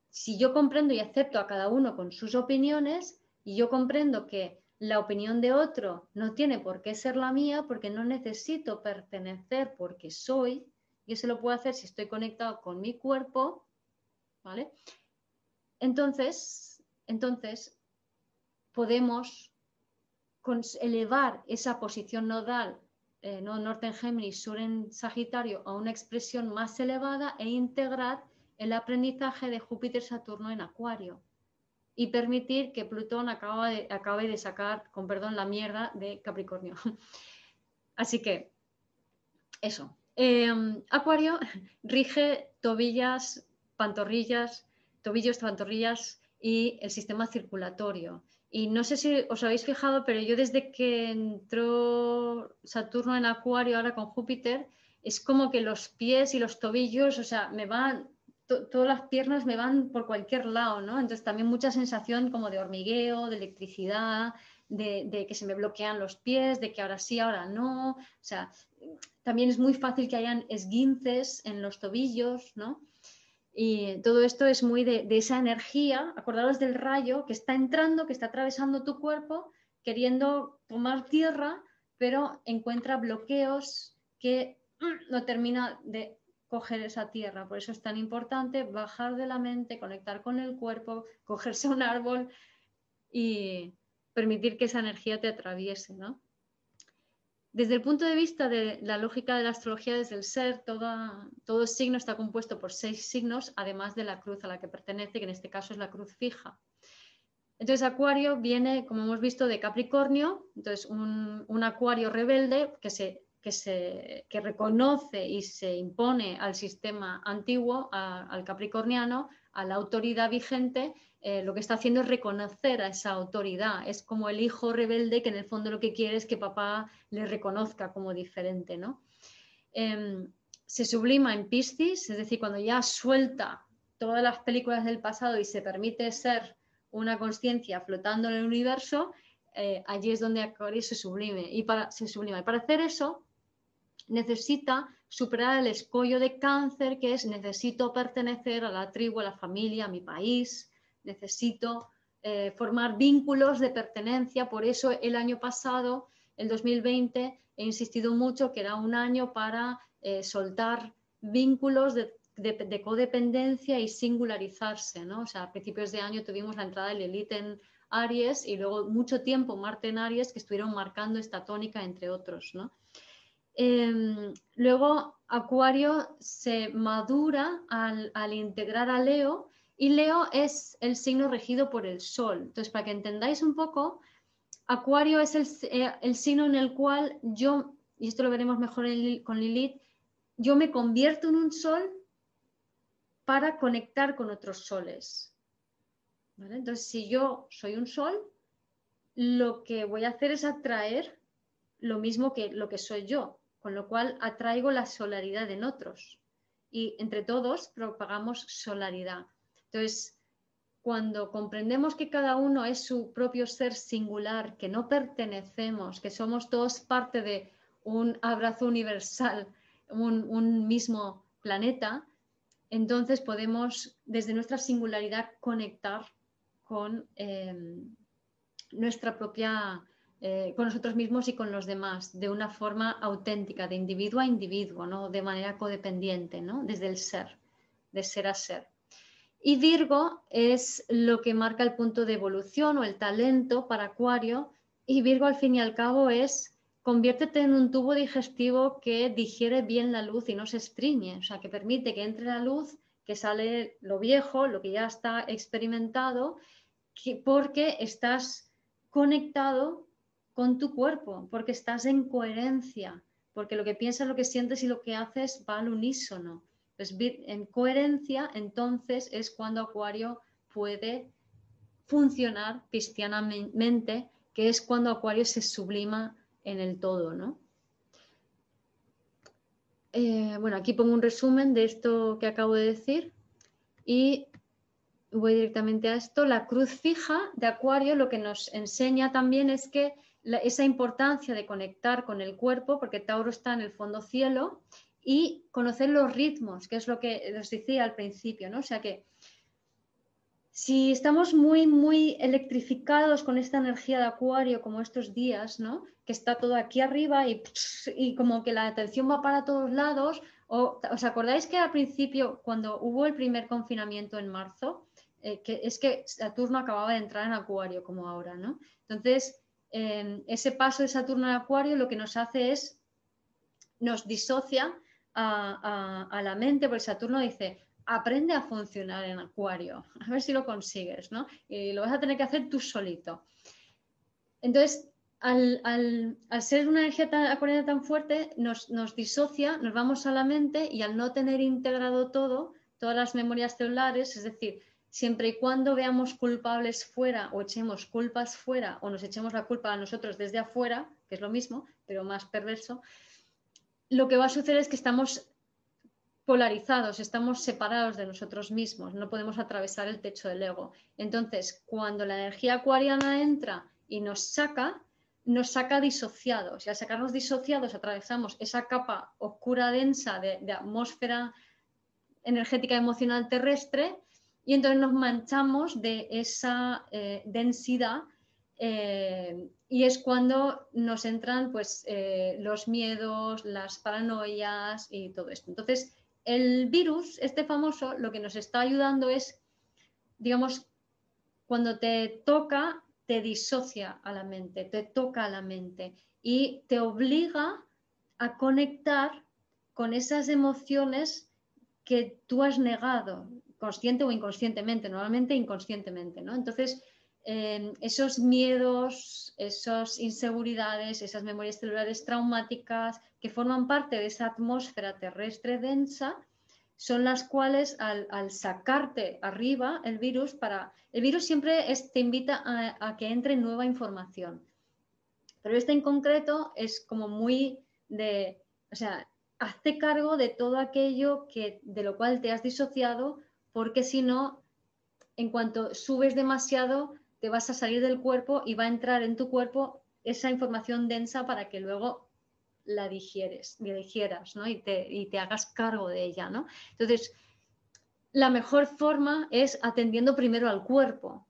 Si yo comprendo y acepto a cada uno con sus opiniones y yo comprendo que la opinión de otro no tiene por qué ser la mía porque no necesito pertenecer porque soy, y eso lo puedo hacer si estoy conectado con mi cuerpo, ¿vale? Entonces, entonces podemos elevar esa posición nodal, eh, no norte en Géminis, sur en Sagitario, a una expresión más elevada e integrar el aprendizaje de Júpiter-Saturno en Acuario y permitir que Plutón acabe de sacar, con perdón, la mierda de Capricornio. Así que, eso. Em, Acuario rige tobillas, pantorrillas, tobillos, pantorrillas y el sistema circulatorio. Y no sé si os habéis fijado, pero yo desde que entró Saturno en Acuario ahora con Júpiter, es como que los pies y los tobillos, o sea, me van, todas las piernas me van por cualquier lado, ¿no? Entonces también mucha sensación como de hormigueo, de electricidad, de, de, que se me bloquean los pies, de que ahora sí, ahora no. O sea, también es muy fácil que hayan esguinces en los tobillos, ¿no? Y todo esto es muy de, esa energía, acordaros del rayo que está entrando, que está atravesando tu cuerpo, queriendo tomar tierra, pero encuentra bloqueos que no termina de coger esa tierra. Por eso es tan importante bajar de la mente, conectar con el cuerpo, cogerse un árbol y permitir que esa energía te atraviese, ¿no? Desde el punto de vista de la lógica de la astrología, desde el ser, todo signo está compuesto por seis signos, además de la cruz a la que pertenece, que en este caso es la cruz fija. Entonces, Acuario viene, como hemos visto, de Capricornio, entonces un, Acuario rebelde que, se, que, se, que reconoce y se impone al sistema antiguo, al capricorniano, a la autoridad vigente eh, lo que está haciendo es reconocer a esa autoridad. Es como el hijo rebelde que en el fondo lo que quiere es que papá le reconozca como diferente. ¿no? Em, se sublima en Piscis, es decir, cuando ya suelta todas las películas del pasado y se permite ser una conciencia flotando en el universo, eh, allí es donde Acuario se sublime. Y para, se sublima. Y para hacer eso necesita superar el escollo de cáncer, que es necesito pertenecer a la tribu, a la familia, a mi país, necesito eh, formar vínculos de pertenencia. Por eso el año pasado, el 2020, he insistido mucho que era un año para eh, soltar vínculos de, codependencia y singularizarse. ¿no? O sea, a principios de año tuvimos la entrada del Elite en Aries y luego mucho tiempo Marte en Aries que estuvieron marcando esta tónica, entre otros. Em, luego, Acuario se madura al integrar a Leo y Leo es el signo regido por el Sol. Entonces, para que entendáis un poco, Acuario es el, eh, signo en el cual yo, y esto lo veremos mejor con Lilith, yo me convierto en un sol para conectar con otros soles. Entonces, si yo soy un sol, lo que voy a hacer es atraer lo mismo que lo que soy yo, con lo cual atraigo la solaridad en otros. Y entre todos propagamos solaridad. Entonces, cuando comprendemos que cada uno es su propio ser singular, que no pertenecemos, que somos todos parte de un abrazo universal, un, mismo planeta, entonces podemos desde nuestra singularidad conectar con em, nuestra propia, eh, con nosotros mismos y con los demás, de una forma auténtica, de individuo a individuo, ¿no? de manera codependiente, ¿no? desde el ser, de ser a ser. Y Virgo es lo que marca el punto de evolución o el talento para Acuario. Y Virgo al fin y al cabo es conviértete en un tubo digestivo que digiere bien la luz y no se estriñe, o sea, que permite que entre la luz, que sale lo viejo, lo que ya está experimentado, porque estás conectado con tu cuerpo, porque estás en coherencia, porque lo que piensas, lo que sientes y lo que haces va al unísono. En coherencia, entonces es cuando Acuario puede funcionar cristianamente, que es cuando Acuario se sublima en el todo, ¿no? Eh, bueno, aquí pongo un resumen de esto que acabo de decir y voy directamente a esto. La cruz fija de Acuario lo que nos enseña también es que esa importancia de conectar con el cuerpo, porque Tauro está en el fondo cielo, y conocer los ritmos, que es lo que os decía al principio, ¿no? O sea que si estamos muy, muy electrificados con esta energía de acuario como estos días, ¿no? Que está todo aquí arriba y, y como que la atención va para todos lados. O, ¿Os acordáis que al principio, cuando hubo el primer confinamiento en marzo, eh, que es que Saturno acababa de entrar en acuario como ahora, ¿no? Entonces, em, ese paso de Saturno en acuario lo que nos hace es, nos disocia a, la mente, porque Saturno dice, aprende a funcionar en acuario, a ver si lo consigues, ¿no? Y lo vas a tener que hacer tú solito. Entonces, al, ser una energía tan, acuariana tan fuerte, nos, disocia, nos vamos a la mente y al no tener integrado todo, todas las memorias celulares, es decir, siempre y cuando veamos culpables fuera o echemos culpas fuera o nos echemos la culpa a nosotros desde afuera, que es lo mismo, pero más perverso, lo que va a suceder es que estamos polarizados, estamos separados de nosotros mismos, no podemos atravesar el techo del ego. Entonces, cuando la energía acuariana entra y nos saca, nos saca disociados y al sacarnos disociados atravesamos esa capa oscura densa de, atmósfera energética emocional terrestre y entonces nos manchamos de esa eh, densidad eh, y es cuando nos entran pues, eh, los miedos, las paranoias y todo esto. Entonces, el virus, este famoso, lo que nos está ayudando es, digamos, cuando te toca, te disocia a la mente, te toca a la mente y te obliga a conectar con esas emociones que tú has negado, consciente o inconscientemente, normalmente inconscientemente, ¿no? Entonces, eh, esos miedos, esas inseguridades, esas memorias celulares traumáticas, que forman parte de esa atmósfera terrestre densa, son las cuales al, sacarte arriba el virus, para el virus siempre te invita a, que entre nueva información. Pero este en concreto es como muy de, o sea, hazte cargo de todo aquello que, de lo cual te has disociado, porque si no, en cuanto subes demasiado, te vas a salir del cuerpo y va a entrar en tu cuerpo esa información densa para que luego la digieres, digieras ¿no? y, te, hagas cargo de ella. ¿no? Entonces, la mejor forma es atendiendo primero al cuerpo,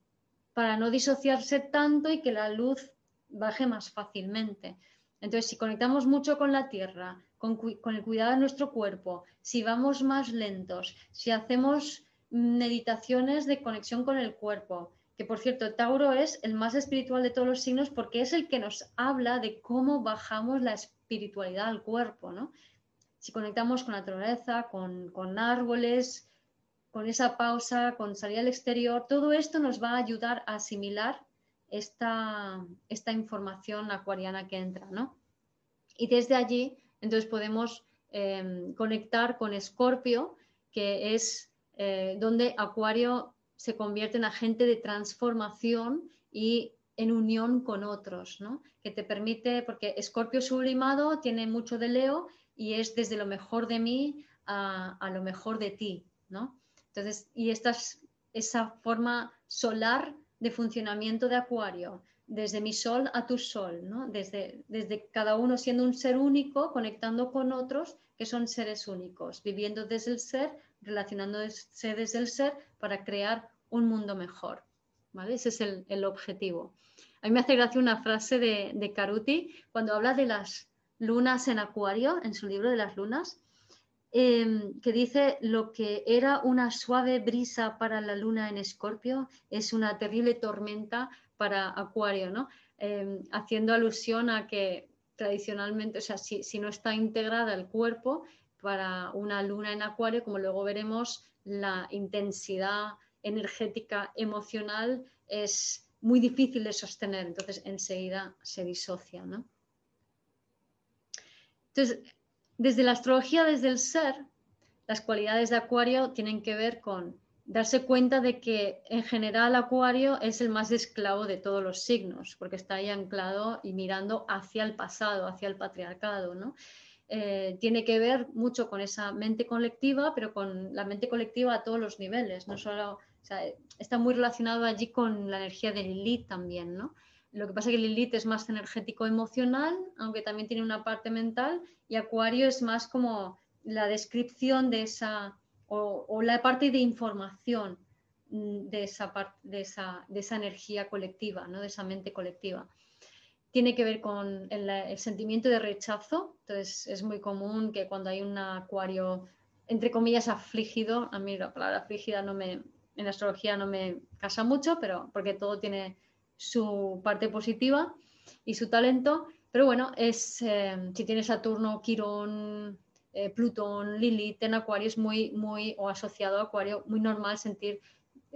para no disociarse tanto y que la luz baje más fácilmente. Entonces, si conectamos mucho con la tierra, con, el cuidado de nuestro cuerpo, si vamos más lentos, si hacemos meditaciones de conexión con el cuerpo, que por cierto, Tauro es el más espiritual de todos los signos porque es el que nos habla de cómo bajamos la espiritualidad al cuerpo, ¿no? Si conectamos con la naturaleza, con, árboles, con esa pausa, con salir al exterior, todo esto nos va a ayudar a asimilar esta, esta información acuariana que entra, ¿no? Y desde allí, entonces podemos em, conectar con Escorpio, que es eh, donde Acuario se convierte en agente de transformación y en unión con otros, ¿no? que te permite, porque Escorpio sublimado tiene mucho de Leo y es desde lo mejor de mí a, lo mejor de ti. ¿no? Entonces, y esta es esa forma solar de funcionamiento de Acuario, desde mi sol a tu sol, ¿no? desde, desde cada uno siendo un ser único, conectando con otros que son seres únicos, viviendo desde el ser, relacionándose desde el ser para crear un mundo mejor. ¿vale? Ese es el, objetivo. A mí me hace gracia una frase de, de Caruti cuando habla de las lunas en Acuario, en su libro de las lunas, em, que dice lo que era una suave brisa para la luna en Escorpio es una terrible tormenta para Acuario, ¿no? Em, haciendo alusión a que tradicionalmente, o sea, si, si, no está integrada el cuerpo para una luna en Acuario, como luego veremos, la intensidad energética emocional es muy difícil de sostener, entonces enseguida se disocia. ¿no? Entonces, desde la astrología, desde el ser, las cualidades de Acuario tienen que ver con darse cuenta de que en general Acuario es el más esclavo de todos los signos, porque está ahí anclado y mirando hacia el pasado, hacia el patriarcado, ¿no? Eh, tiene que ver mucho con esa mente colectiva, pero con la mente colectiva a todos los niveles, no solo está muy relacionado allí con la energía de Lilith también, ¿no? Lo que pasa es que Lilith es más energético emocional, aunque también tiene una parte mental, y Acuario es más como la descripción de esa, o, la parte de información mm, de esa, esa, de esa energía colectiva, ¿no? de esa mente colectiva. Tiene que ver con el, sentimiento de rechazo, entonces es muy común que cuando hay un acuario, entre comillas, afligido, a mí la palabra afligida no me, en astrología no me casa mucho, pero porque todo tiene su parte positiva y su talento, pero bueno, es, eh, si tiene Saturno, Quirón, eh, Plutón, Lilith en Acuario es muy, muy, o asociado a Acuario, muy normal sentir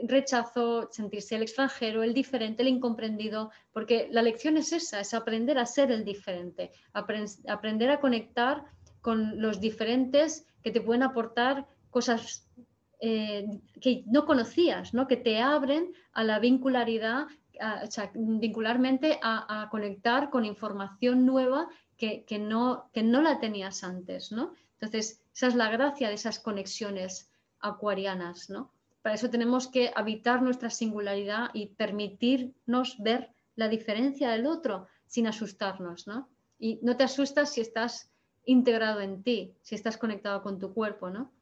rechazo, sentirse el extranjero, el diferente, el incomprendido, porque la lección es esa, es aprender a ser el diferente, aprender a conectar con los diferentes que te pueden aportar cosas eh, que no conocías, ¿no? que te abren a la vincularidad, vincularmente a, conectar con información nueva que, no, que no la tenías antes. ¿no? Entonces, esa es la gracia de esas conexiones acuarianas, ¿no? Para eso tenemos que habitar nuestra singularidad y permitirnos ver la diferencia del otro sin asustarnos, ¿no? Y no te asustas si estás integrado en ti, si estás conectado con tu cuerpo, ¿no?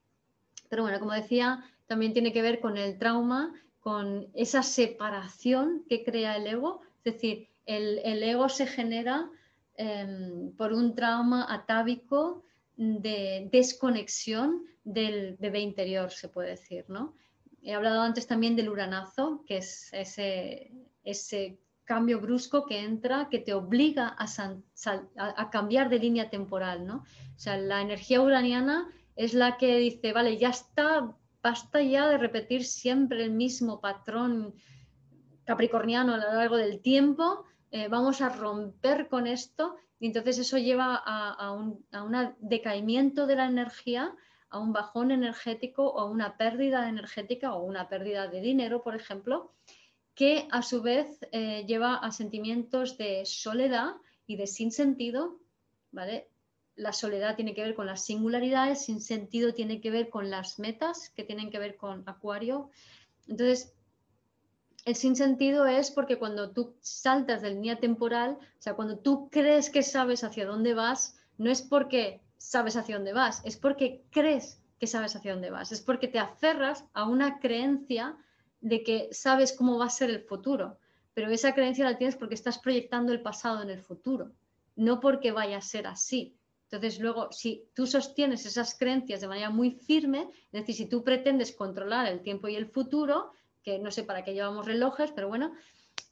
Pero bueno, como decía, también tiene que ver con el trauma, con esa separación que crea el ego, es decir, el, ego se genera em, por un trauma atávico de desconexión del bebé interior, se puede decir, ¿no? He hablado antes también del uranazo, que es ese, ese cambio brusco que entra, que te obliga a, a, cambiar de línea temporal, ¿no? O sea, la energía uraniana es la que dice, vale, ya está, basta ya de repetir siempre el mismo patrón capricorniano a lo largo del tiempo, eh, vamos a romper con esto y entonces eso lleva a, un decaimiento de la energía, a un bajón energético o a una pérdida energética o una pérdida de dinero, por ejemplo, que a su vez eh, lleva a sentimientos de soledad y de sinsentido, ¿vale? La soledad tiene que ver con las singularidades, sin sentido tiene que ver con las metas, que tienen que ver con Acuario. Entonces, el sinsentido es porque cuando tú saltas de línea temporal, o sea, cuando tú crees que sabes hacia dónde vas, no es porque sabes hacia dónde vas, es porque crees que sabes hacia dónde vas, es porque te aferras a una creencia de que sabes cómo va a ser el futuro, pero esa creencia la tienes porque estás proyectando el pasado en el futuro, no porque vaya a ser así. Entonces, luego, si tú sostienes esas creencias de manera muy firme, es decir, si tú pretendes controlar el tiempo y el futuro, que no sé para qué llevamos relojes, pero bueno,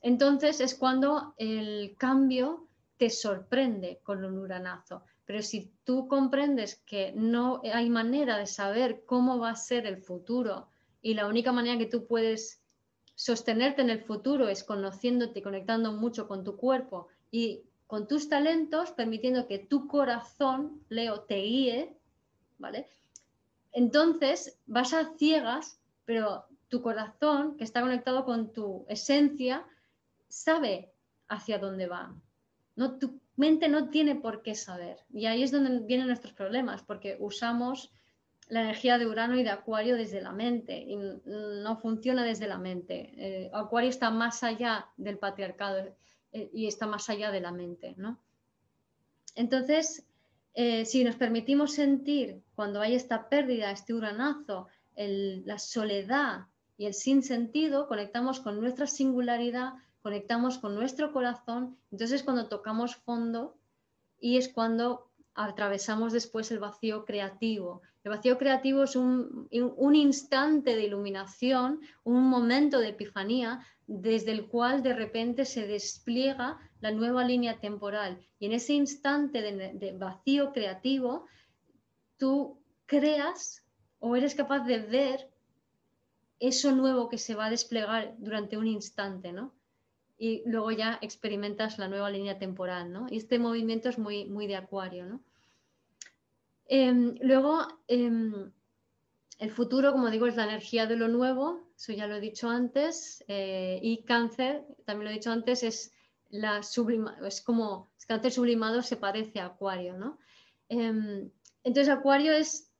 entonces es cuando el cambio te sorprende con un uranazo. Pero si tú comprendes que no hay manera de saber cómo va a ser el futuro y la única manera que tú puedes sostenerte en el futuro es conociéndote conectando mucho con tu cuerpo y con tus talentos, permitiendo que tu corazón, Leo, te guíe, ¿vale? Entonces vas a ciegas, pero tu corazón, que está conectado con tu esencia, sabe hacia dónde va. No, tu mente no tiene por qué saber. Y ahí es donde vienen nuestros problemas, porque usamos la energía de Urano y de Acuario desde la mente y no funciona desde la mente. Eh, Acuario está más allá del patriarcado y está más allá de la mente. ¿no? Entonces, eh, si nos permitimos sentir cuando hay esta pérdida, este uranazo, la soledad y el sinsentido, conectamos con nuestra singularidad, conectamos con nuestro corazón, entonces cuando tocamos fondo y es cuando atravesamos después el vacío creativo. El vacío creativo es un, un, instante de iluminación, un momento de epifanía desde el cual de repente se despliega la nueva línea temporal. Y en ese instante de, vacío creativo, tú creas o eres capaz de ver eso nuevo que se va a desplegar durante un instante, ¿no? Y luego ya experimentas la nueva línea temporal, ¿no? Y este movimiento es muy, muy de acuario, ¿no? Em, luego, em, el futuro, como digo, es la energía de lo nuevo, eso ya lo he dicho antes, eh, y cáncer, también lo he dicho antes, es, la sublima, es como cáncer sublimado se parece a acuario, ¿no? Em, entonces, acuario es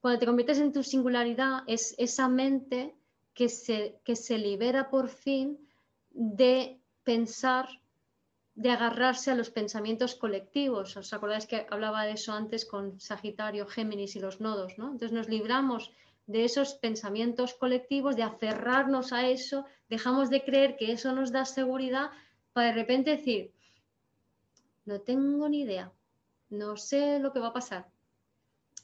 cuando te conviertes en tu singularidad, es esa mente que se, que se libera por fin de pensar de agarrarse a los pensamientos colectivos. ¿Os acordáis que hablaba de eso antes con Sagitario, Géminis y los nodos? ¿no? Entonces nos libramos de esos pensamientos colectivos, de aferrarnos a eso, dejamos de creer que eso nos da seguridad para de repente decir, no tengo ni idea, no sé lo que va a pasar.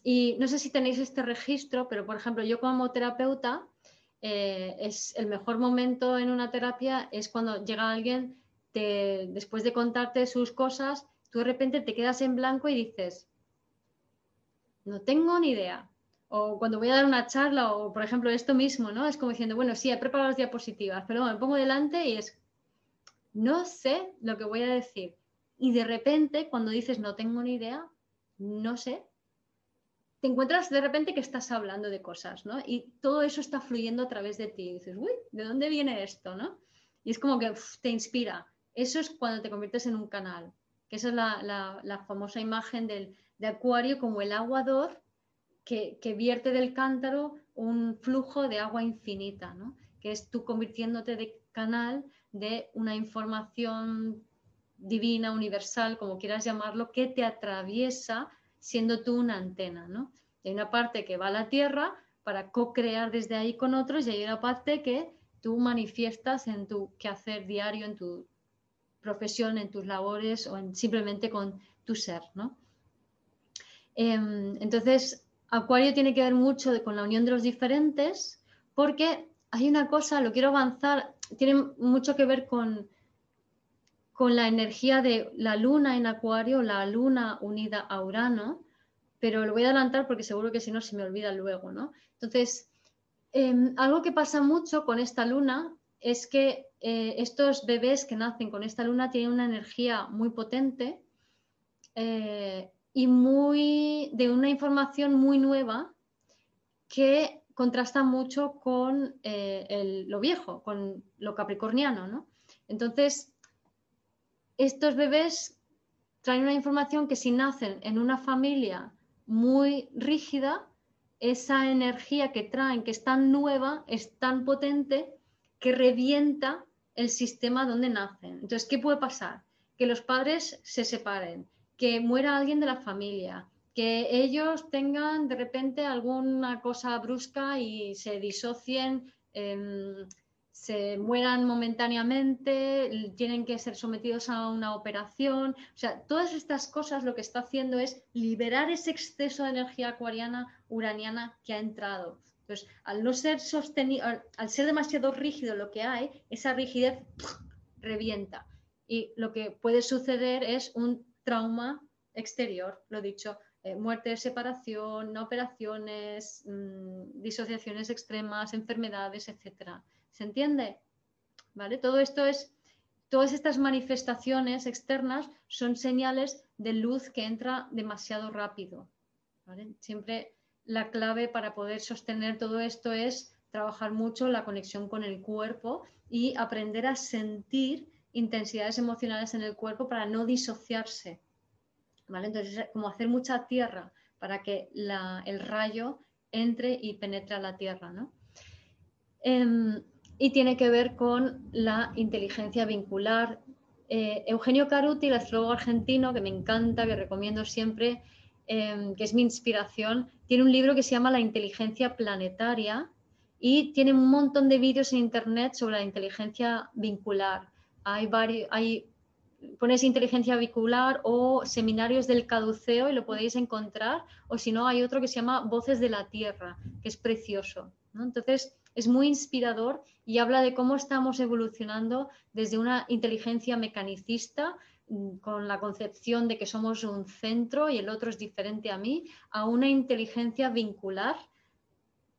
Y no sé si tenéis este registro, pero por ejemplo, yo como terapeuta, eh, es el mejor momento en una terapia es cuando llega alguien después de contarte sus cosas, tú de repente te quedas en blanco y dices, no tengo ni idea. O cuando voy a dar una charla, o por ejemplo esto mismo, ¿no? Es como diciendo, bueno, sí, he preparado las diapositivas, pero me pongo delante y es, no sé lo que voy a decir. Y de repente, cuando dices, no tengo ni idea, no sé, te encuentras de repente que estás hablando de cosas, ¿no? Y todo eso está fluyendo a través de ti. Dices, uy, ¿de dónde viene esto, no? Y es como que te inspira. Eso es cuando te conviertes en un canal, que esa es la, famosa imagen del, de Acuario como el aguador que, que, vierte del cántaro un flujo de agua infinita, ¿no? que es tú convirtiéndote de canal de una información divina, universal, como quieras llamarlo, que te atraviesa siendo tú una antena. ¿no? Hay una parte que va a la Tierra para co-crear desde ahí con otros y hay una parte que tú manifiestas en tu quehacer diario, en tu profesión, en tus labores o simplemente con tu ser, ¿no? Em, entonces, Acuario tiene que ver mucho con la unión de los diferentes porque hay una cosa, lo quiero avanzar, tiene mucho que ver con, con la energía de la luna en Acuario, la luna unida a Urano, pero lo voy a adelantar porque seguro que si no se me olvida luego, ¿no? Entonces, em, algo que pasa mucho con esta luna es que eh, estos bebés que nacen con esta luna tienen una energía muy potente eh, y muy, de una información muy nueva que contrasta mucho con eh, lo viejo, con lo capricorniano. Entonces, estos bebés traen una información que si nacen en una familia muy rígida, esa energía que traen, que es tan nueva, es tan potente, que revienta el sistema donde nacen. Entonces, ¿qué puede pasar? Que los padres se separen, que muera alguien de la familia, que ellos tengan de repente alguna cosa brusca y se disocien, em, se mueran momentáneamente, tienen que ser sometidos a una operación. O sea, todas estas cosas lo que está haciendo es liberar ese exceso de energía acuariana, uraniana que ha entrado. Entonces, al no ser sostenido, al, ser demasiado rígido lo que hay, esa rigidez revienta. Y lo que puede suceder es un trauma exterior, lo dicho, eh, muerte, separación, operaciones, mm, disociaciones extremas, enfermedades, etc. ¿Se entiende? ¿Vale? Todo esto es, todas estas manifestaciones externas son señales de luz que entra demasiado rápido. Siempre la clave para poder sostener todo esto es trabajar mucho la conexión con el cuerpo y aprender a sentir intensidades emocionales en el cuerpo para no disociarse. ¿vale? Entonces, como hacer mucha tierra para que el rayo entre y penetre a la tierra. ¿no? Em, y tiene que ver con la inteligencia vincular. Eh, Eugenio Caruti, el astrólogo argentino, que me encanta, que recomiendo siempre, Em, que es mi inspiración, tiene un libro que se llama La inteligencia planetaria y tiene un montón de vídeos en internet sobre la inteligencia vincular. Hay varios, hay, pones inteligencia vincular o seminarios del caduceo y lo podéis encontrar, o si no, hay otro que se llama Voces de la Tierra, que es precioso. Entonces, es muy inspirador y habla de cómo estamos evolucionando desde una inteligencia mecanicista con la concepción de que somos un centro y el otro es diferente a mí, a una inteligencia vincular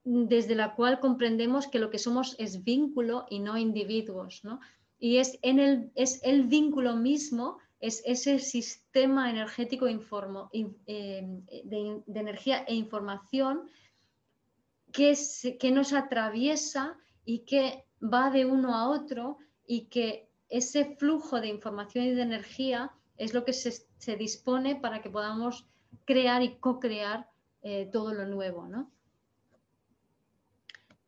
mm, desde la cual comprendemos que lo que somos es vínculo y no individuos. Y es, en el, es el vínculo mismo, es ese sistema energético em, de, energía e información que, que nos atraviesa y que va de uno a otro y que ese flujo de información y de energía es lo que se, dispone para que podamos crear y co-crear eh, todo lo nuevo.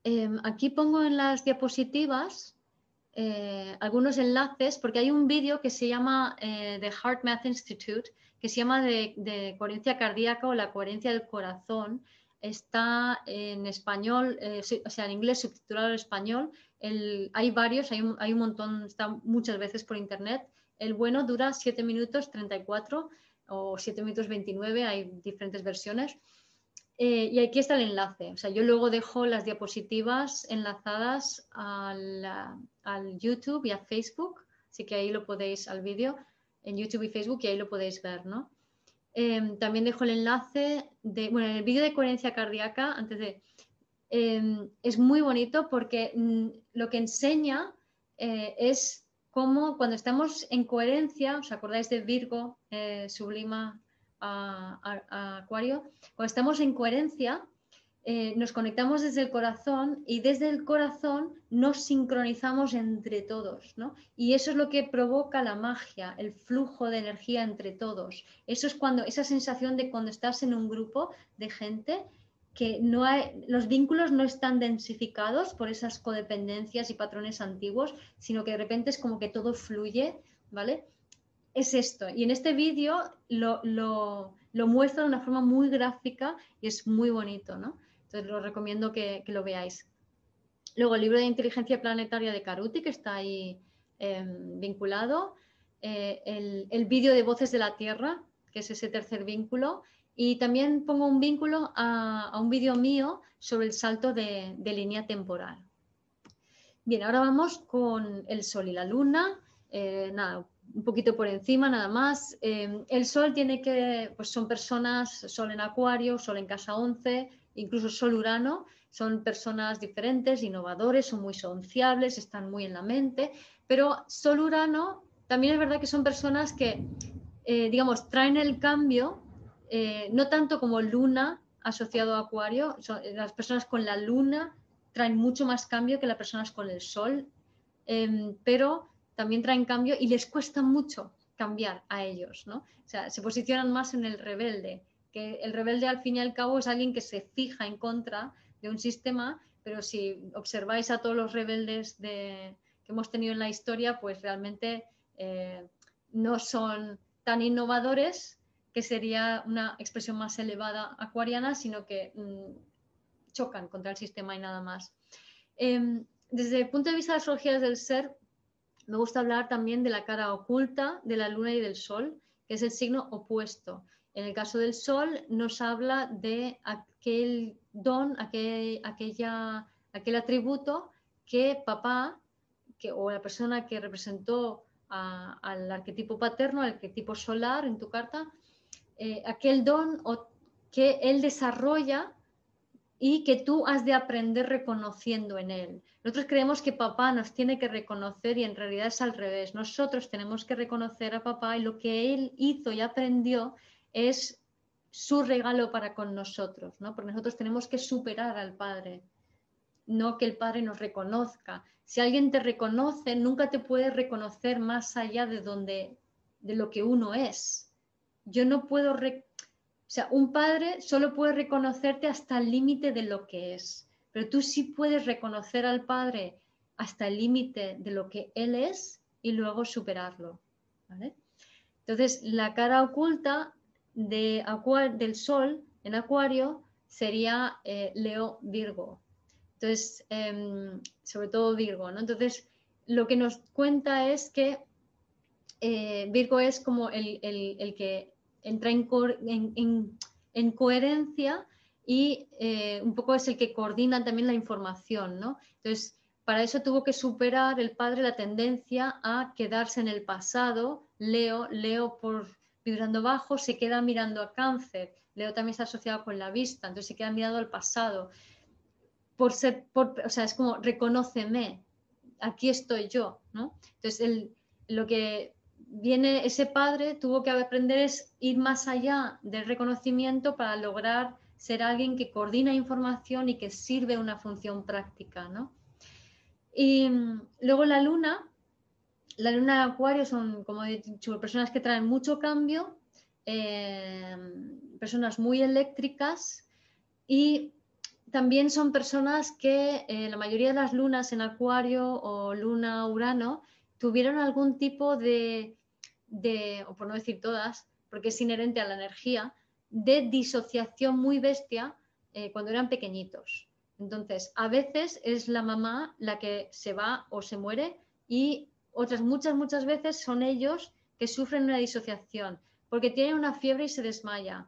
Em, aquí pongo en las diapositivas eh, algunos enlaces, porque hay un vídeo que se llama eh, The Heart Math Institute, que se llama de, coherencia cardíaca o la coherencia del corazón. Está en español, o sea, en inglés subtitulado en español. Hay varios, hay un, hay un montón, está muchas veces por internet. El bueno dura 7 minutos 34 o 7 minutos 29, hay diferentes versiones. Eh, y aquí está el enlace. O sea, yo luego dejo las diapositivas enlazadas al, al, YouTube y a Facebook, así que ahí lo podéis, al vídeo, en YouTube y Facebook, y ahí lo podéis ver, ¿no? Em, también dejo el enlace de, bueno, en el vídeo de coherencia cardíaca, antes de, em, es muy bonito porque mm, lo que enseña eh, es cómo cuando estamos en coherencia, ¿os acordáis de Virgo, eh, Sublima, a, Acuario, cuando estamos en coherencia, eh, nos conectamos desde el corazón y desde el corazón nos sincronizamos entre todos, ¿no? Y eso es lo que provoca la magia, el flujo de energía entre todos. Eso es cuando, esa sensación de cuando estás en un grupo de gente que no hay, los vínculos no están densificados por esas codependencias y patrones antiguos, sino que de repente es como que todo fluye, ¿vale? es esto. Y en este vídeo lo, muestra de una forma muy gráfica y es muy bonito, ¿no? Entonces lo recomiendo que, lo veáis. Luego el libro de inteligencia planetaria de Caruti, que está ahí em, vinculado. Eh, el, vídeo de Voces de la Tierra, que es ese tercer vínculo. Y también pongo un vínculo a, un vídeo mío sobre el salto de, línea temporal. Bien, ahora vamos con el Sol y la Luna. Eh, nada, un poquito por encima nada más. Em, el Sol tiene que, pues son personas, Sol en Acuario, Sol en Casa 11, incluso Sol Urano, son personas diferentes, innovadores, son muy sociables, están muy en la mente, pero Sol Urano también es verdad que son personas que, eh, digamos, traen el cambio, eh, no tanto como Luna asociado a Acuario, las personas con la Luna traen mucho más cambio que las personas con el Sol, em, pero también traen cambio y les cuesta mucho cambiar a ellos, ¿no? O sea, se posicionan más en el rebelde, que el rebelde al fin y al cabo es alguien que se fija en contra de un sistema, pero si observáis a todos los rebeldes que hemos tenido en la historia, pues realmente eh, no son tan innovadores, que sería una expresión más elevada acuariana, sino que mm, chocan contra el sistema y nada más. Em, desde el punto de vista de las astrologías del ser, me gusta hablar también de la cara oculta de la luna y del sol, que es el signo opuesto. En el caso del sol nos habla de aquel don, aquel, aquella, aquel atributo que papá que, o la persona que representó al arquetipo paterno, al arquetipo solar en tu carta, eh, aquel don que él desarrolla y que tú has de aprender reconociendo en él. Nosotros creemos que papá nos tiene que reconocer y en realidad es al revés. Nosotros tenemos que reconocer a papá y lo que él hizo y aprendió es su regalo para con nosotros, ¿no? Porque nosotros tenemos que superar al padre, no que el padre nos reconozca. Si alguien te reconoce, nunca te puede reconocer más allá de donde de lo que uno es. Yo no puedo o sea, un padre solo puede reconocerte hasta el límite de lo que es, pero tú sí puedes reconocer al padre hasta el límite de lo que él es y luego superarlo. Entonces, la cara oculta de del sol en Acuario sería eh, Leo Virgo. Entonces, em, sobre todo Virgo, ¿no? Entonces, lo que nos cuenta es que eh, Virgo es como el, el que entra en, coherencia y eh, un poco es el que coordina también la información, ¿no? Entonces, para eso tuvo que superar el padre la tendencia a quedarse en el pasado. Leo, Leo por vibrando bajo, se queda mirando a cáncer. Leo también está asociado con la vista, entonces se queda mirando al pasado. Por ser, o sea, es como reconóceme, aquí estoy yo, ¿no? Entonces, el, lo que viene ese padre, tuvo que aprender es ir más allá del reconocimiento para lograr ser alguien que coordina información y que sirve una función práctica, ¿no? Y mm, luego la luna, la luna de Acuario son, como he dicho, personas que traen mucho cambio, eh, personas muy eléctricas y también son personas que eh, la mayoría de las lunas en Acuario o Luna Urano tuvieron algún tipo de, o por no decir todas, porque es inherente a la energía, de disociación muy bestia eh, cuando eran pequeñitos. Entonces, a veces es la mamá la que se va o se muere y otras muchas, muchas veces son ellos que sufren una disociación porque tienen una fiebre y se desmaya,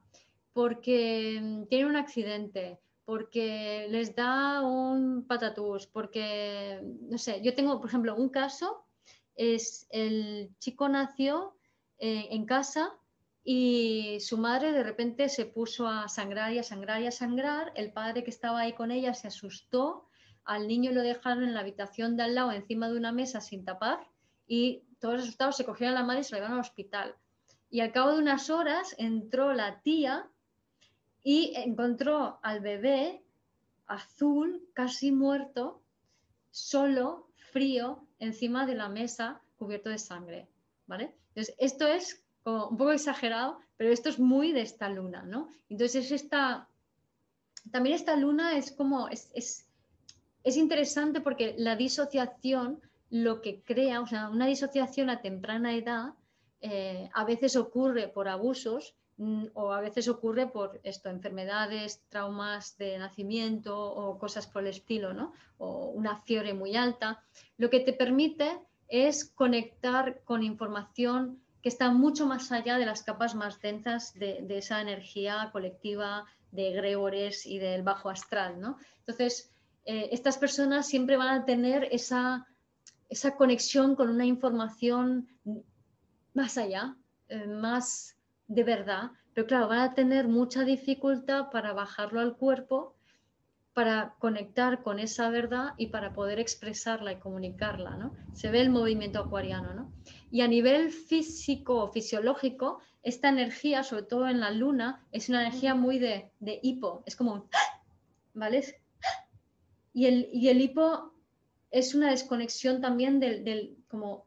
porque mm, tienen un accidente, porque les da un patatús, porque, no sé, yo tengo, por ejemplo, un caso, es el chico nació eh, en casa y su madre de repente se puso a sangrar y a sangrar y a sangrar. El padre que estaba ahí con ella se asustó. Al niño lo dejaron en la habitación de al lado encima de una mesa sin tapar y todos asustados se cogieron a la madre y se la llevaron al hospital. Y al cabo de unas horas entró la tía y encontró al bebé azul, casi muerto, solo, frío, encima de la mesa, cubierto de sangre. ¿Vale? Entonces, esto es un poco exagerado, pero esto es muy de esta luna, ¿no? Entonces, esta, también esta luna es como, es, es, interesante porque la disociación lo que crea, o sea, una disociación a temprana edad eh, a veces ocurre por abusos o a veces ocurre por esto, enfermedades, traumas de nacimiento o cosas por el estilo, ¿no? O una fiebre muy alta. Lo que te permite es conectar con información que está mucho más allá de las capas más densas de, esa energía colectiva de egregores y del bajo astral. ¿no? Entonces, eh, estas personas siempre van a tener esa, esa conexión con una información más allá, eh, más de verdad, pero claro, van a tener mucha dificultad para bajarlo al cuerpo para conectar con esa verdad y para poder expresarla y comunicarla, ¿no? Se ve el movimiento acuariano, ¿no? Y a nivel físico o fisiológico, esta energía, sobre todo en la luna, es una energía muy de, hipo, es como ¿vale? Y el, y el hipo es una desconexión también del, como,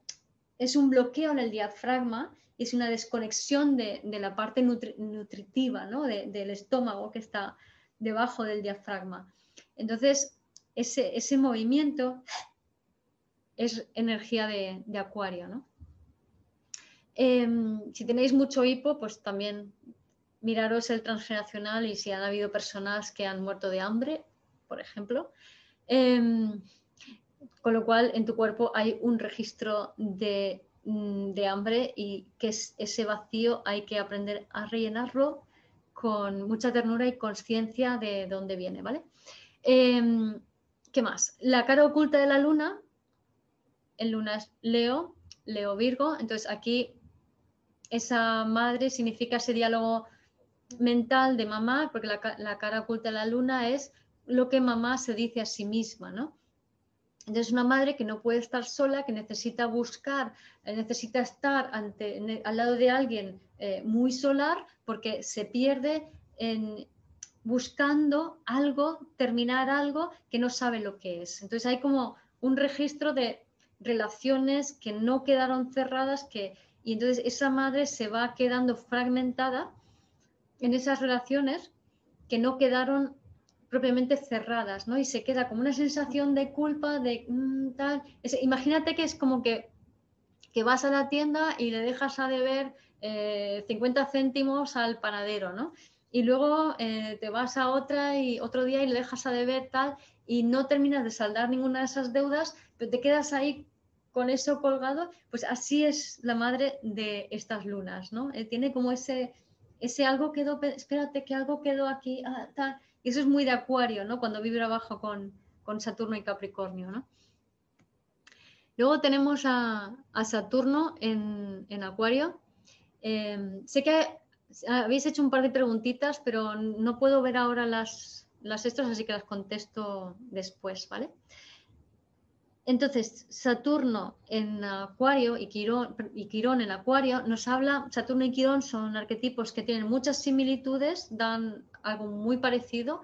es un bloqueo en el diafragma es una desconexión de, la parte nutritiva, ¿no? del estómago que está debajo del diafragma. Entonces, ese, movimiento es energía de, acuario, ¿no? em, si tenéis mucho hipo, pues también miraros el transgeneracional y si han habido personas que han muerto de hambre, por ejemplo. Em, con lo cual, en tu cuerpo hay un registro de, de hambre y que es ese vacío hay que aprender a rellenarlo con mucha ternura y conciencia de dónde viene, ¿vale? Em, ¿Qué más? La cara oculta de la luna, en luna es Leo, Leo Virgo, entonces aquí esa madre significa ese diálogo mental de mamá, porque la, cara oculta de la luna es lo que mamá se dice a sí misma, ¿no? Entonces, una madre que no puede estar sola, que necesita buscar, eh, necesita estar ante, al lado de alguien eh, muy solar, porque se pierde en, buscando algo, terminar algo que no sabe lo que es. Entonces hay como un registro de relaciones que no quedaron cerradas que, y entonces esa madre se va quedando fragmentada en esas relaciones que no quedaron propiamente cerradas, ¿no? Y se queda como una sensación de culpa, de mm, tal. imagínate que es como que, que, vas a la tienda y le dejas a deber 50 eh, céntimos al panadero, ¿no? y luego eh, te vas a otra y otro día y le dejas a deber tal y no terminas de saldar ninguna de esas deudas, pero te quedas ahí con eso colgado, pues así es la madre de estas lunas, ¿no? Eh, tiene como ese, ese algo quedó, espérate que algo quedó aquí, ah, tal. Y eso es muy de acuario, ¿no? Cuando vibra abajo con, Saturno y Capricornio, ¿no? Luego tenemos a, Saturno en, acuario. Eh, sé que habéis hecho un par de preguntitas, pero no puedo ver ahora las, las así que las contesto después, ¿vale? Entonces, Saturno en Acuario y Quirón, en Acuario nos habla, Saturno y Quirón son arquetipos que tienen muchas similitudes, dan algo muy parecido,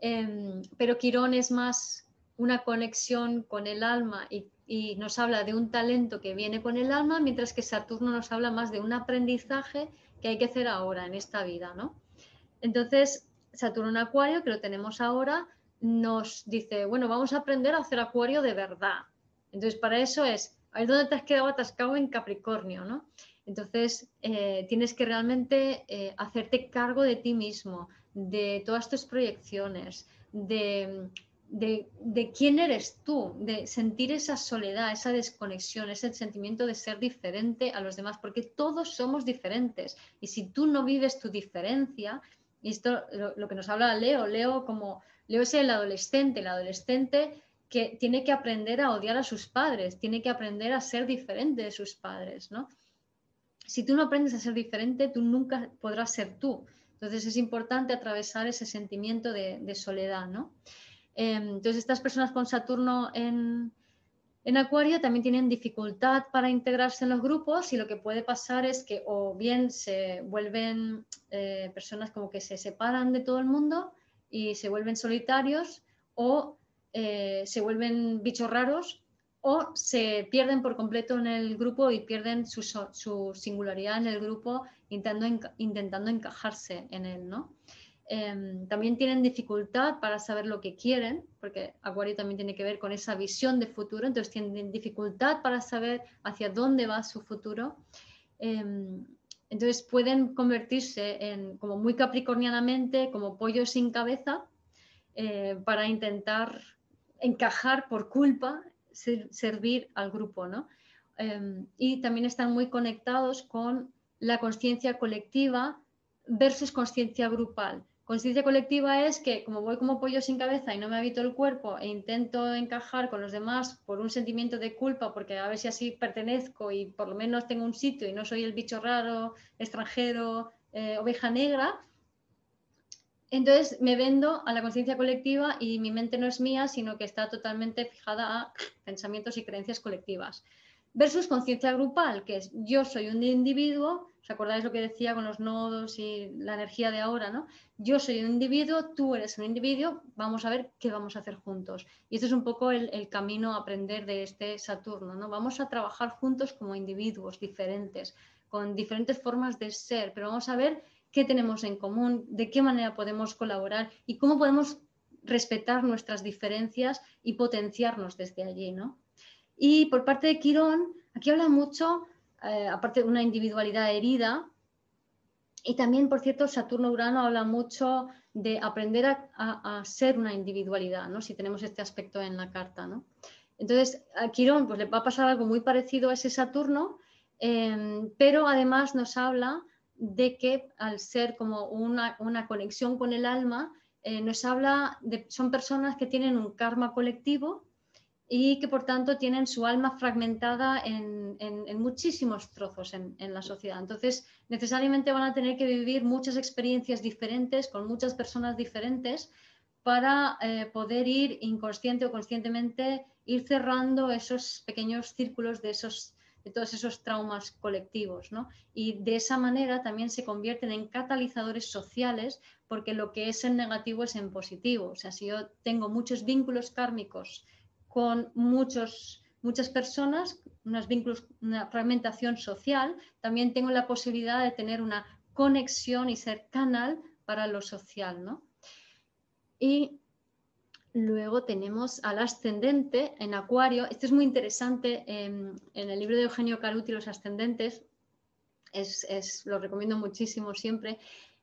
em, pero Quirón es más una conexión con el alma y, y, nos habla de un talento que viene con el alma, mientras que Saturno nos habla más de un aprendizaje que hay que hacer ahora en esta vida, ¿no? Entonces, Saturno en Acuario, que lo tenemos ahora, nos dice, bueno, vamos a aprender a hacer Acuario de verdad. Entonces, para eso es, a ver dónde te has quedado atascado en Capricornio, ¿no? Entonces, eh, tienes que realmente eh, hacerte cargo de ti mismo, de todas tus proyecciones, de, de, quién eres tú, de sentir esa soledad, esa desconexión, ese sentimiento de ser diferente a los demás, porque todos somos diferentes. Y si tú no vives tu diferencia, y esto lo, lo que nos habla Leo, Leo como Leo es el adolescente, el adolescente que tiene que aprender a odiar a sus padres, tiene que aprender a ser diferente de sus padres, ¿no? si tú no aprendes a ser diferente, tú nunca podrás ser tú. Entonces es importante atravesar ese sentimiento de, soledad, ¿no? Em, entonces estas personas con Saturno en, Acuario también tienen dificultad para integrarse en los grupos y lo que puede pasar es que o bien se vuelven eh, personas como que se separan de todo el mundo y se vuelven solitarios o eh, se vuelven bichos raros o se pierden por completo en el grupo y pierden su, singularidad en el grupo intentando, intentando encajarse en él, ¿no? Em, también tienen dificultad para saber lo que quieren, porque Acuario también tiene que ver con esa visión de futuro, entonces tienen dificultad para saber hacia dónde va su futuro. Em, entonces pueden convertirse en, como muy capricornianamente, como pollo sin cabeza, eh, para intentar encajar por culpa servir al grupo, ¿no? Em, y también están muy conectados con la conciencia colectiva versus conciencia grupal. Conciencia colectiva es que como voy como pollo sin cabeza y no me habito el cuerpo e intento encajar con los demás por un sentimiento de culpa, porque a ver si así pertenezco y por lo menos tengo un sitio y no soy el bicho raro, extranjero, eh, oveja negra, entonces me vendo a la conciencia colectiva y mi mente no es mía, sino que está totalmente fijada a pensamientos y creencias colectivas. Versus conciencia grupal, que es yo soy un individuo, ¿os acordáis lo que decía con los nodos y la energía de ahora? ¿no? Yo soy un individuo, tú eres un individuo, vamos a ver qué vamos a hacer juntos. Y este es un poco el, el camino a aprender de este Saturno. ¿no? Vamos a trabajar juntos como individuos diferentes, con diferentes formas de ser, pero vamos a ver qué tenemos en común, de qué manera podemos colaborar y cómo podemos respetar nuestras diferencias y potenciarnos desde allí. ¿no? Y por parte de Quirón, aquí habla mucho, eh, aparte de una individualidad herida, y también, por cierto, Saturno-Urano habla mucho de aprender a, ser una individualidad, ¿no? si tenemos este aspecto en la carta. ¿no? Entonces, a Quirón pues, le va a pasar algo muy parecido a ese Saturno, eh, pero además nos habla de que al ser como una, conexión con el alma, eh, nos habla de, son personas que tienen un karma colectivo y que por tanto tienen su alma fragmentada en, muchísimos trozos en, la sociedad. Entonces, necesariamente van a tener que vivir muchas experiencias diferentes con muchas personas diferentes para eh, poder ir inconsciente o conscientemente ir cerrando esos pequeños círculos de esos de todos esos traumas colectivos, ¿no? Y de esa manera también se convierten en catalizadores sociales porque lo que es en negativo es en positivo. O sea, si yo tengo muchos vínculos kármicos con muchos, muchas personas, unos vínculos, una fragmentación social, también tengo la posibilidad de tener una conexión y ser canal para lo social, ¿no? Y Luego tenemos al ascendente en Acuario. Esto es muy interesante. En, el libro de Eugenio Caruti, Los ascendentes, es, lo recomiendo muchísimo siempre.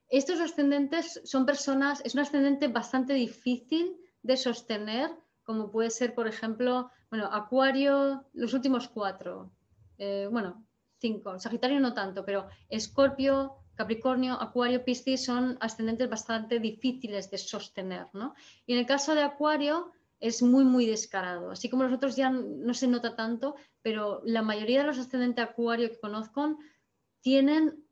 Estos ascendentes son personas, es un ascendente bastante difícil de sostener, como puede ser, por ejemplo, bueno, Acuario, los últimos cuatro, eh, bueno, cinco, Sagitario no tanto, pero Escorpio, Capricornio, Acuario, Piscis son ascendentes bastante difíciles de sostener, ¿no? Y en el caso de Acuario es muy, muy descarado. Así como los otros ya no se nota tanto, pero la mayoría de los ascendentes Acuario que conozco tienen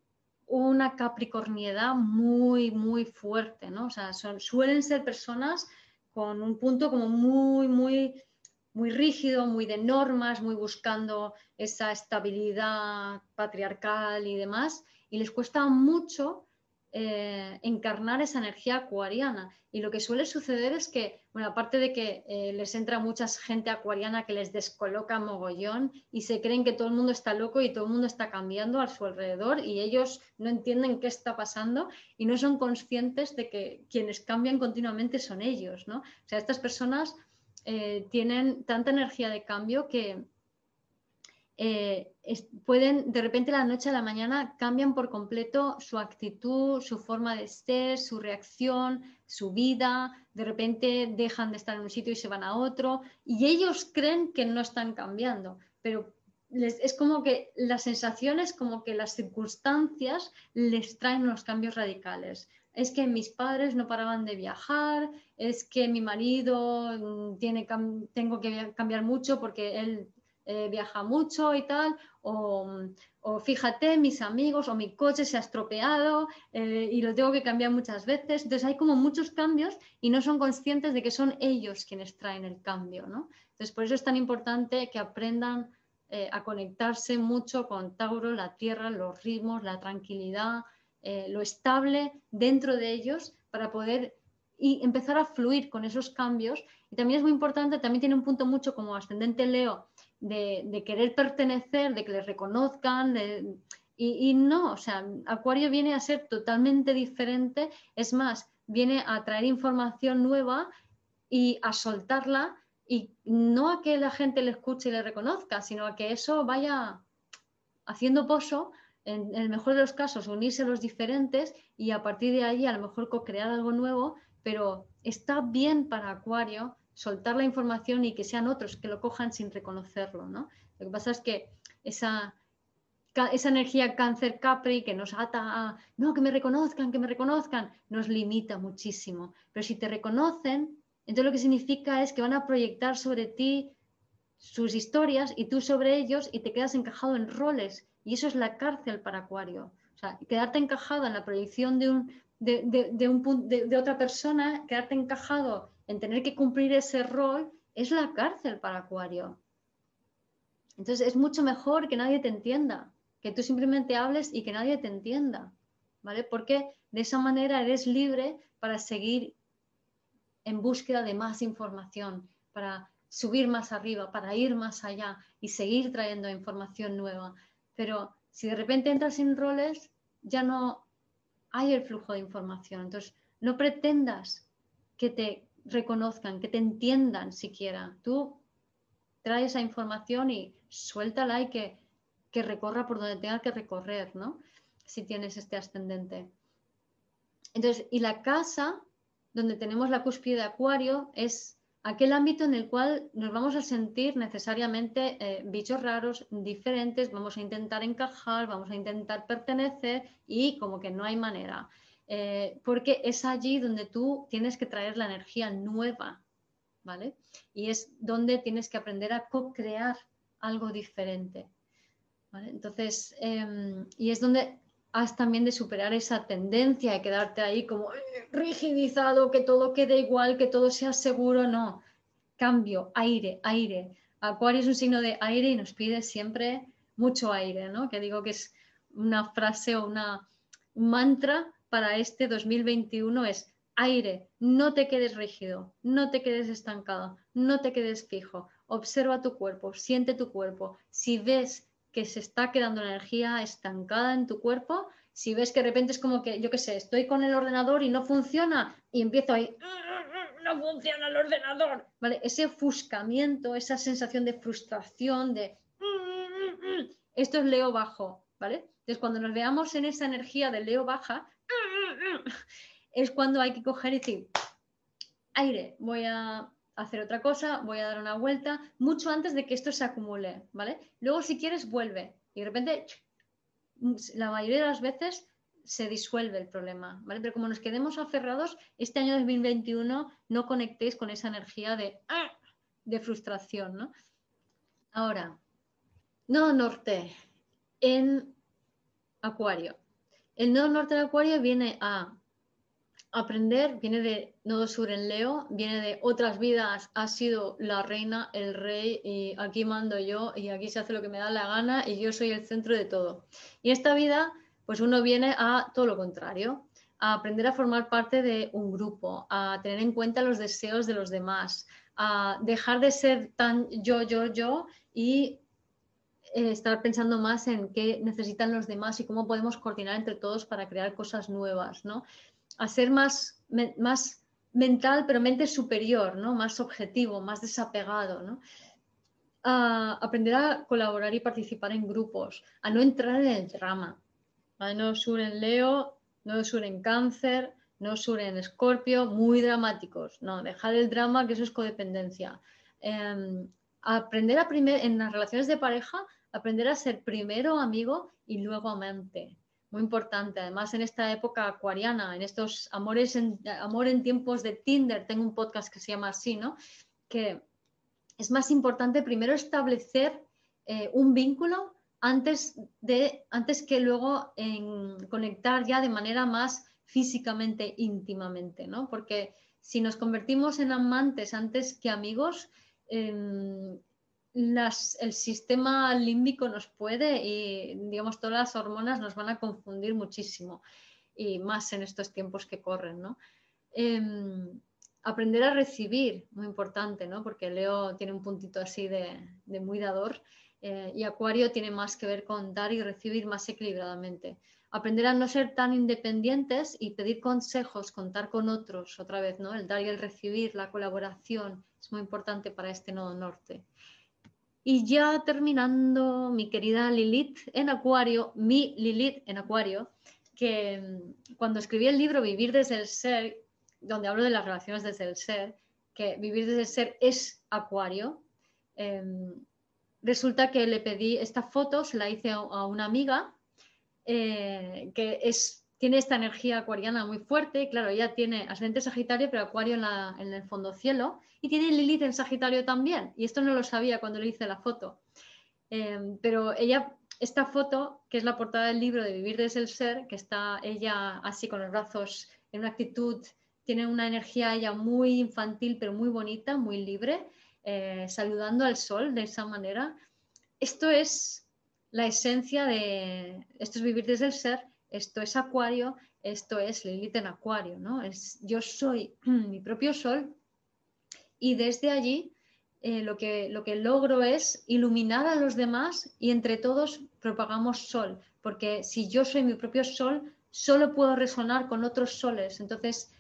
una capricorniedad muy, muy fuerte, ¿no? O sea, suelen ser personas con un punto como muy, muy, muy rígido, muy de normas, muy buscando esa estabilidad patriarcal y demás y les cuesta mucho eh, encarnar esa energía acuariana. Y lo que suele suceder es que, bueno, aparte de que eh, les entra mucha gente acuariana que les descoloca mogollón y se creen que todo el mundo está loco y todo el mundo está cambiando a su alrededor y ellos no entienden qué está pasando y no son conscientes de que quienes cambian continuamente son ellos, ¿no? O sea, estas personas eh, tienen tanta energía de cambio que, eh, pueden de repente la noche a la mañana cambian por completo su actitud, su forma de ser, su reacción, su vida, de repente dejan de estar en un sitio y se van a otro y ellos creen que no están cambiando, pero es como que las sensaciones, como que las circunstancias les traen unos cambios radicales. Es que mis padres no paraban de viajar, es que mi marido mm, tiene, tengo que cambiar mucho porque él eh, viaja mucho y tal, o, fíjate, mis amigos o mi coche se ha estropeado eh, y lo tengo que cambiar muchas veces. Entonces hay como muchos cambios y no son conscientes de que son ellos quienes traen el cambio, ¿no? Entonces por eso es tan importante que aprendan eh, a conectarse mucho con Tauro, la tierra, los ritmos, la tranquilidad, lo estable dentro de ellos para poder y empezar a fluir con esos cambios. Y también es muy importante, también tiene un punto mucho como ascendente Leo, de, querer pertenecer, de que les reconozcan. y, no, o sea, Acuario viene a ser totalmente diferente, es más, viene a traer información nueva y a soltarla y no a que la gente le escuche y le reconozca, sino a que eso vaya haciendo pozo, en, el mejor de los casos, unirse a los diferentes y a partir de ahí a lo mejor co-crear algo nuevo, pero está bien para Acuario soltar la información y que sean otros que lo cojan sin reconocerlo, ¿no? Lo que pasa es que esa, esa energía cáncer capri que nos ata a, no, que me reconozcan, que me reconozcan, nos limita muchísimo. Pero si te reconocen, entonces lo que significa es que van a proyectar sobre ti sus historias y tú sobre ellos y te quedas encajado en roles. Y eso es la cárcel para Acuario. O sea, quedarte encajado en la proyección de, un, de, un, de otra persona, quedarte encajado en tener que cumplir ese rol, es la cárcel para Acuario. Entonces es mucho mejor que nadie te entienda, que tú simplemente hables y que nadie te entienda, ¿vale? Porque de esa manera eres libre para seguir en búsqueda de más información, para subir más arriba, para ir más allá y seguir trayendo información nueva. Pero si de repente entras en roles, ya no hay el flujo de información. Entonces, no pretendas que te reconozcan, que te entiendan siquiera. Tú traes esa información y suéltala y que, que recorra por donde tenga que recorrer, ¿no? Si tienes este ascendente. Entonces, y la casa donde tenemos la cúspide de Acuario es aquel ámbito en el cual nos vamos a sentir necesariamente eh, bichos raros, diferentes, vamos a intentar encajar, vamos a intentar pertenecer y como que no hay manera. Eh, porque es allí donde tú tienes que traer la energía nueva, ¿vale? Y es donde tienes que aprender a co-crear algo diferente, ¿vale? Entonces, em, y es donde has también de superar esa tendencia de quedarte ahí como rigidizado, que todo quede igual, que todo sea seguro, no. Cambio, aire, aire. Acuario es un signo de aire y nos pide siempre mucho aire, ¿no? Que digo que es una frase o una, un mantra para este 2021 es aire, no te quedes rígido, no te quedes estancado, no te quedes fijo, observa tu cuerpo, siente tu cuerpo. Si ves que se está quedando energía estancada en tu cuerpo, si ves que de repente es como que, yo qué sé, estoy con el ordenador y no funciona y empiezo ahí, no funciona el ordenador, ¿vale? Ese ofuscamiento, esa sensación de frustración, de, esto es Leo bajo, ¿vale? Entonces, cuando nos veamos en esa energía de Leo baja, es cuando hay que coger y decir, aire, voy a hacer otra cosa, voy a dar una vuelta, mucho antes de que esto se acumule, ¿vale? Luego si quieres vuelve y de repente la mayoría de las veces se disuelve el problema, ¿vale? Pero como nos quedemos aferrados, este año 2021 no conectéis con esa energía de, de frustración, ¿no? Ahora, nodo norte en Acuario. El nodo norte de Acuario viene a aprender, viene de nodo sur en Leo, viene de otras vidas, ha sido la reina, el rey y aquí mando yo y aquí se hace lo que me da la gana y yo soy el centro de todo. Y esta vida, pues uno viene a todo lo contrario. a aprender a formar parte de un grupo, a tener en cuenta los deseos de los demás, a dejar de ser tan yo, yo, yo y eh, estar pensando más en qué necesitan los demás y cómo podemos coordinar entre todos para crear cosas nuevas, ¿no? A ser más, más mental, pero mente superior, ¿no? Más objetivo, más desapegado, ¿no? A aprender a colaborar y participar en grupos, a no entrar en el drama, a no sur en Leo, no sur en Cáncer, no sur en Escorpio, muy dramáticos, no, dejar el drama, que eso es codependencia. Em, aprender a primer, en las relaciones de pareja aprender a ser primero amigo y luego amante. Muy importante, además en esta época acuariana, en estos amores en, amor en tiempos de Tinder, tengo un podcast que se llama así, ¿no? Que es más importante primero establecer eh, un vínculo antes, de, antes que luego en conectar ya de manera más físicamente, íntimamente, ¿no? Porque si nos convertimos en amantes antes que amigos, em, el sistema límbico nos puede y, digamos, todas las hormonas nos van a confundir muchísimo y más en estos tiempos que corren, ¿no? Em, aprender a recibir, muy importante, ¿no? Porque Leo tiene un puntito así de, muy dador eh, y Acuario tiene más que ver con dar y recibir más equilibradamente. Aprender a no ser tan independientes y pedir consejos, contar con otros, otra vez, ¿no? El dar y el recibir, la colaboración, es muy importante para este nodo norte. Y ya terminando, mi querida Lilith en Acuario, mi Lilith en Acuario, que mm, cuando escribí el libro Vivir desde el Ser, donde hablo de las relaciones desde el ser, que vivir desde el ser es Acuario, em, resulta que le pedí esta foto, se la hice a, una amiga eh, que es, tiene esta energía acuariana muy fuerte, claro, ella tiene ascendente Sagitario, pero Acuario en, en el fondo cielo, y tiene Lilith en Sagitario también. Y esto no lo sabía cuando le hice la foto. Em, pero ella, esta foto, que es la portada del libro de Vivir desde el Ser, que está ella así con los brazos en una actitud, tiene una energía ella muy infantil, pero muy bonita, muy libre, eh, saludando al sol de esa manera. Esto es la esencia de, esto es vivir desde el ser, esto es acuario, esto es Lilith en acuario, ¿no? Es, yo soy mi propio sol y desde allí eh, lo, que, lo que logro es iluminar a los demás y entre todos propagamos sol, porque si yo soy mi propio sol, solo puedo resonar con otros soles, entonces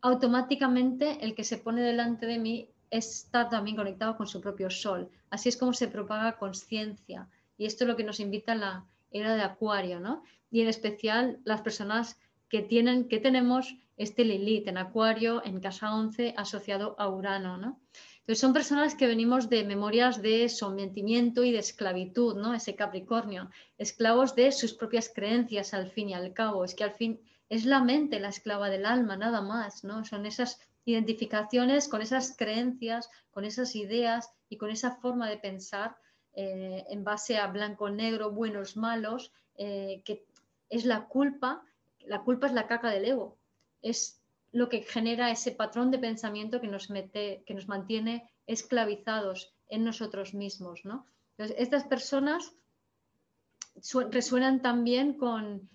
automáticamente el que se pone delante de mí está también conectado con su propio sol. Así es como se propaga conciencia. Y esto es lo que nos invita la era de Acuario, ¿no? Y en especial las personas que tienen, que tenemos este Lilith en Acuario, en casa 11, asociado a Urano, ¿no? Entonces son personas que venimos de memorias de sometimiento y de esclavitud, ¿no? Ese Capricornio, esclavos de sus propias creencias al fin y al cabo. Es que al fin es la mente la esclava del alma, nada más, ¿no? Son esas identificaciones con esas creencias, con esas ideas y con esa forma de pensar eh, en base a blanco-negro, buenos, malos, eh, que es la culpa, la culpa es la caca del ego, es lo que genera ese patrón de pensamiento que nos, mete, que nos mantiene esclavizados en nosotros mismos. ¿no? Estas personas resuenan también con,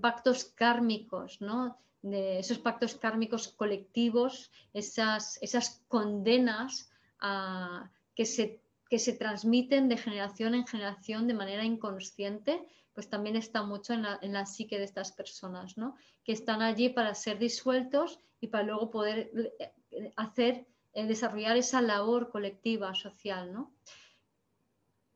pactos kármicos, ¿no? esos pactos kármicos colectivos, esas, esas condenas que, se, que se transmiten de generación en generación de manera inconsciente pues también está mucho en la, psique de estas personas, ¿no? que están allí para ser disueltos y para luego poder eh, hacer, eh, desarrollar esa labor colectiva, social. ¿no?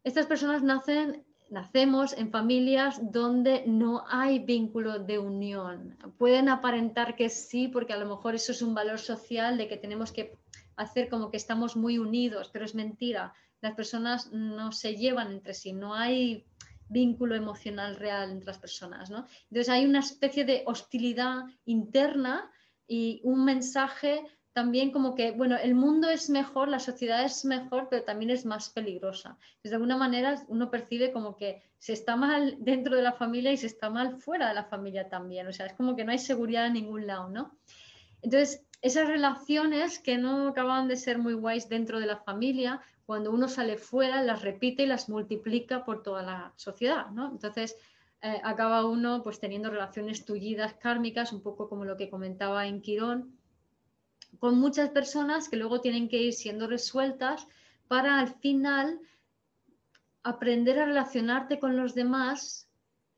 Estas personas nacen, nacemos en familias donde no hay vínculo de unión. Pueden aparentar que sí, porque a lo mejor eso es un valor social de que tenemos que hacer como que estamos muy unidos, pero es mentira. Las personas no se llevan entre sí, no hay vínculo emocional real entre las personas. ¿no? Entonces hay una especie de hostilidad interna y un mensaje también como que, bueno, el mundo es mejor, la sociedad es mejor, pero también es más peligrosa. de alguna manera uno percibe como que se está mal dentro de la familia y se está mal fuera de la familia también. O sea, es como que no hay seguridad en ningún lado, ¿no? Entonces, esas relaciones que no acaban de ser muy guays dentro de la familia, cuando uno sale fuera, las repite y las multiplica por toda la sociedad. Entonces, eh, acaba uno pues teniendo relaciones tullidas kármicas, un poco como lo que comentaba en Quirón, con muchas personas que luego tienen que ir siendo resueltas para al final aprender a relacionarte con los demás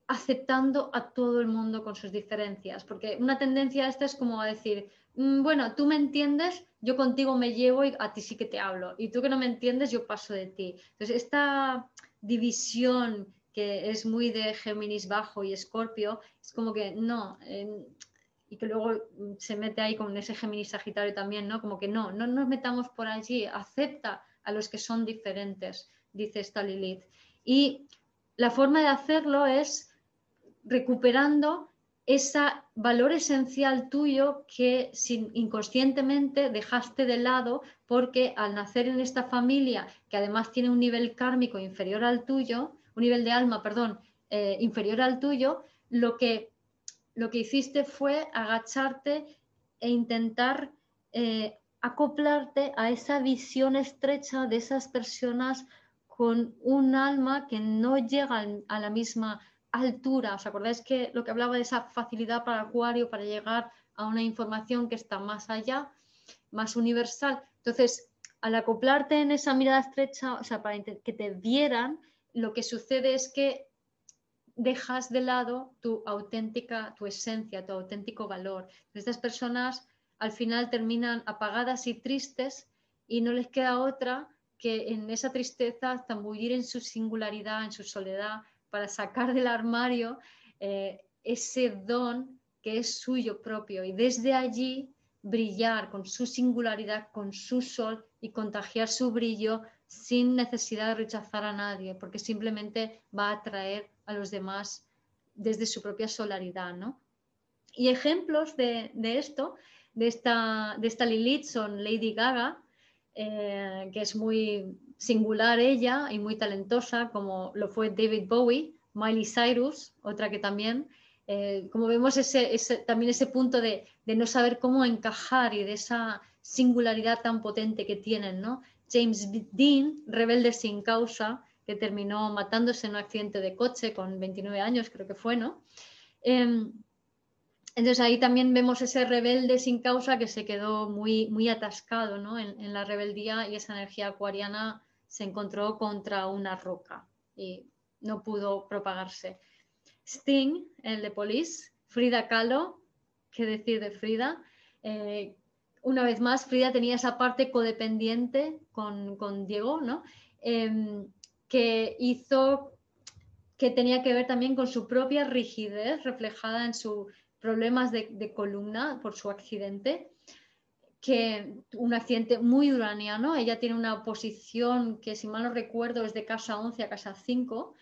aceptando a todo el mundo con sus diferencias, porque una tendencia esta es como a decir, bueno, tú me entiendes, yo contigo me llevo y a ti sí que te hablo, y tú que no me entiendes, yo paso de ti. Entonces, esta división que es muy de Géminis bajo y Escorpio, es como que no, y que luego se mete ahí con ese Géminis Sagitario también, ¿no? Como que no, no nos metamos por allí, acepta a los que son diferentes, dice esta Lilith. Y la forma de hacerlo es recuperando ese valor esencial tuyo que sin, inconscientemente dejaste de lado porque al nacer en esta familia, que además tiene un nivel kármico inferior al tuyo, un nivel de alma, perdón, eh, inferior al tuyo, lo que, lo que hiciste fue agacharte e intentar eh, acoplarte a esa visión estrecha de esas personas con un alma que no llega a la misma altura. ¿Os acordáis que lo que hablaba de esa facilidad para Acuario para llegar a una información que está más allá, más universal? Entonces, al acoplarte en esa mirada estrecha, o sea, para que te vieran, lo que sucede es que dejas de lado tu auténtica, tu esencia, tu auténtico valor. Estas personas al final terminan apagadas y tristes y no les queda otra que en esa tristeza zambullir en su singularidad, en su soledad, para sacar del armario eh, ese don que es suyo propio y desde allí brillar con su singularidad, con su sol y contagiar su brillo sin necesidad de rechazar a nadie, porque simplemente va a atraer a los demás desde su propia solaridad. ¿no? Y ejemplos de, esto, de esta, de esta Lilith, son Lady Gaga, eh, que es muy singular ella y muy talentosa, como lo fue David Bowie, Miley Cyrus, otra que también, eh, como vemos ese, también ese punto de, no saber cómo encajar y de esa singularidad tan potente que tienen, ¿no? James Dean, rebelde sin causa, que terminó matándose en un accidente de coche con 29 años, creo que fue, ¿no? Em, entonces ahí también vemos ese rebelde sin causa que se quedó muy, muy atascado ¿no? en, la rebeldía y esa energía acuariana se encontró contra una roca y no pudo propagarse. Sting, el de Police, Frida Kahlo, qué decir de Frida. Eh, una vez más, Frida tenía esa parte codependiente con, Diego, ¿no? Em, que hizo que tenía que ver también con su propia rigidez reflejada en sus problemas de columna por su accidente que un accidente muy uraniano, ella tiene una posición que si mal no recuerdo es de casa 11 a casa 5.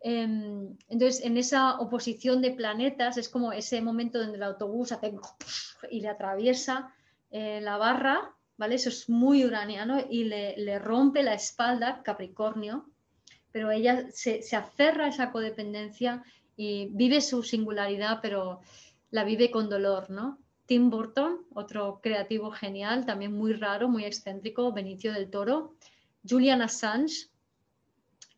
Em, entonces, en esa oposición de planetas es como ese momento donde el autobús hace y le atraviesa eh, la barra, ¿vale? Eso es muy uraniano y le, rompe la espalda, Capricornio, pero ella se, se aferra a esa codependencia y vive su singularidad, pero la vive con dolor, ¿no? Tim Burton, otro creativo genial, también muy raro, muy excéntrico, Benicio del Toro, Julian Assange,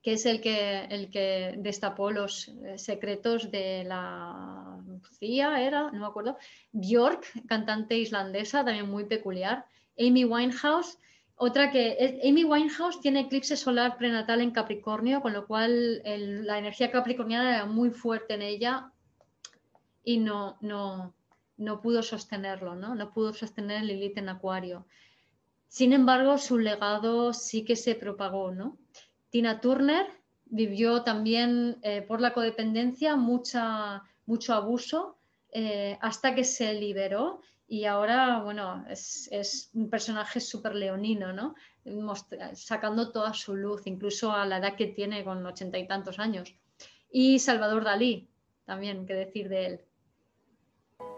que es el que, el que destapó los eh, secretos de la CIA, era, no me acuerdo, Björk, cantante islandesa, también muy peculiar, Amy Winehouse, otra que Amy Winehouse tiene eclipse solar prenatal en Capricornio, con lo cual la energía capricorniana era muy fuerte en ella y no, no, no pudo sostenerlo, ¿no? No pudo sostener Lilith en Acuario. Sin embargo, su legado sí que se propagó, ¿no? Tina Turner vivió también eh, por la codependencia mucha, mucho abuso eh, hasta que se liberó y ahora, bueno, es, un personaje súper leonino, ¿no? sacando toda su luz, incluso a la edad que tiene con ochenta y tantos años. Y Salvador Dalí, también, qué decir de él.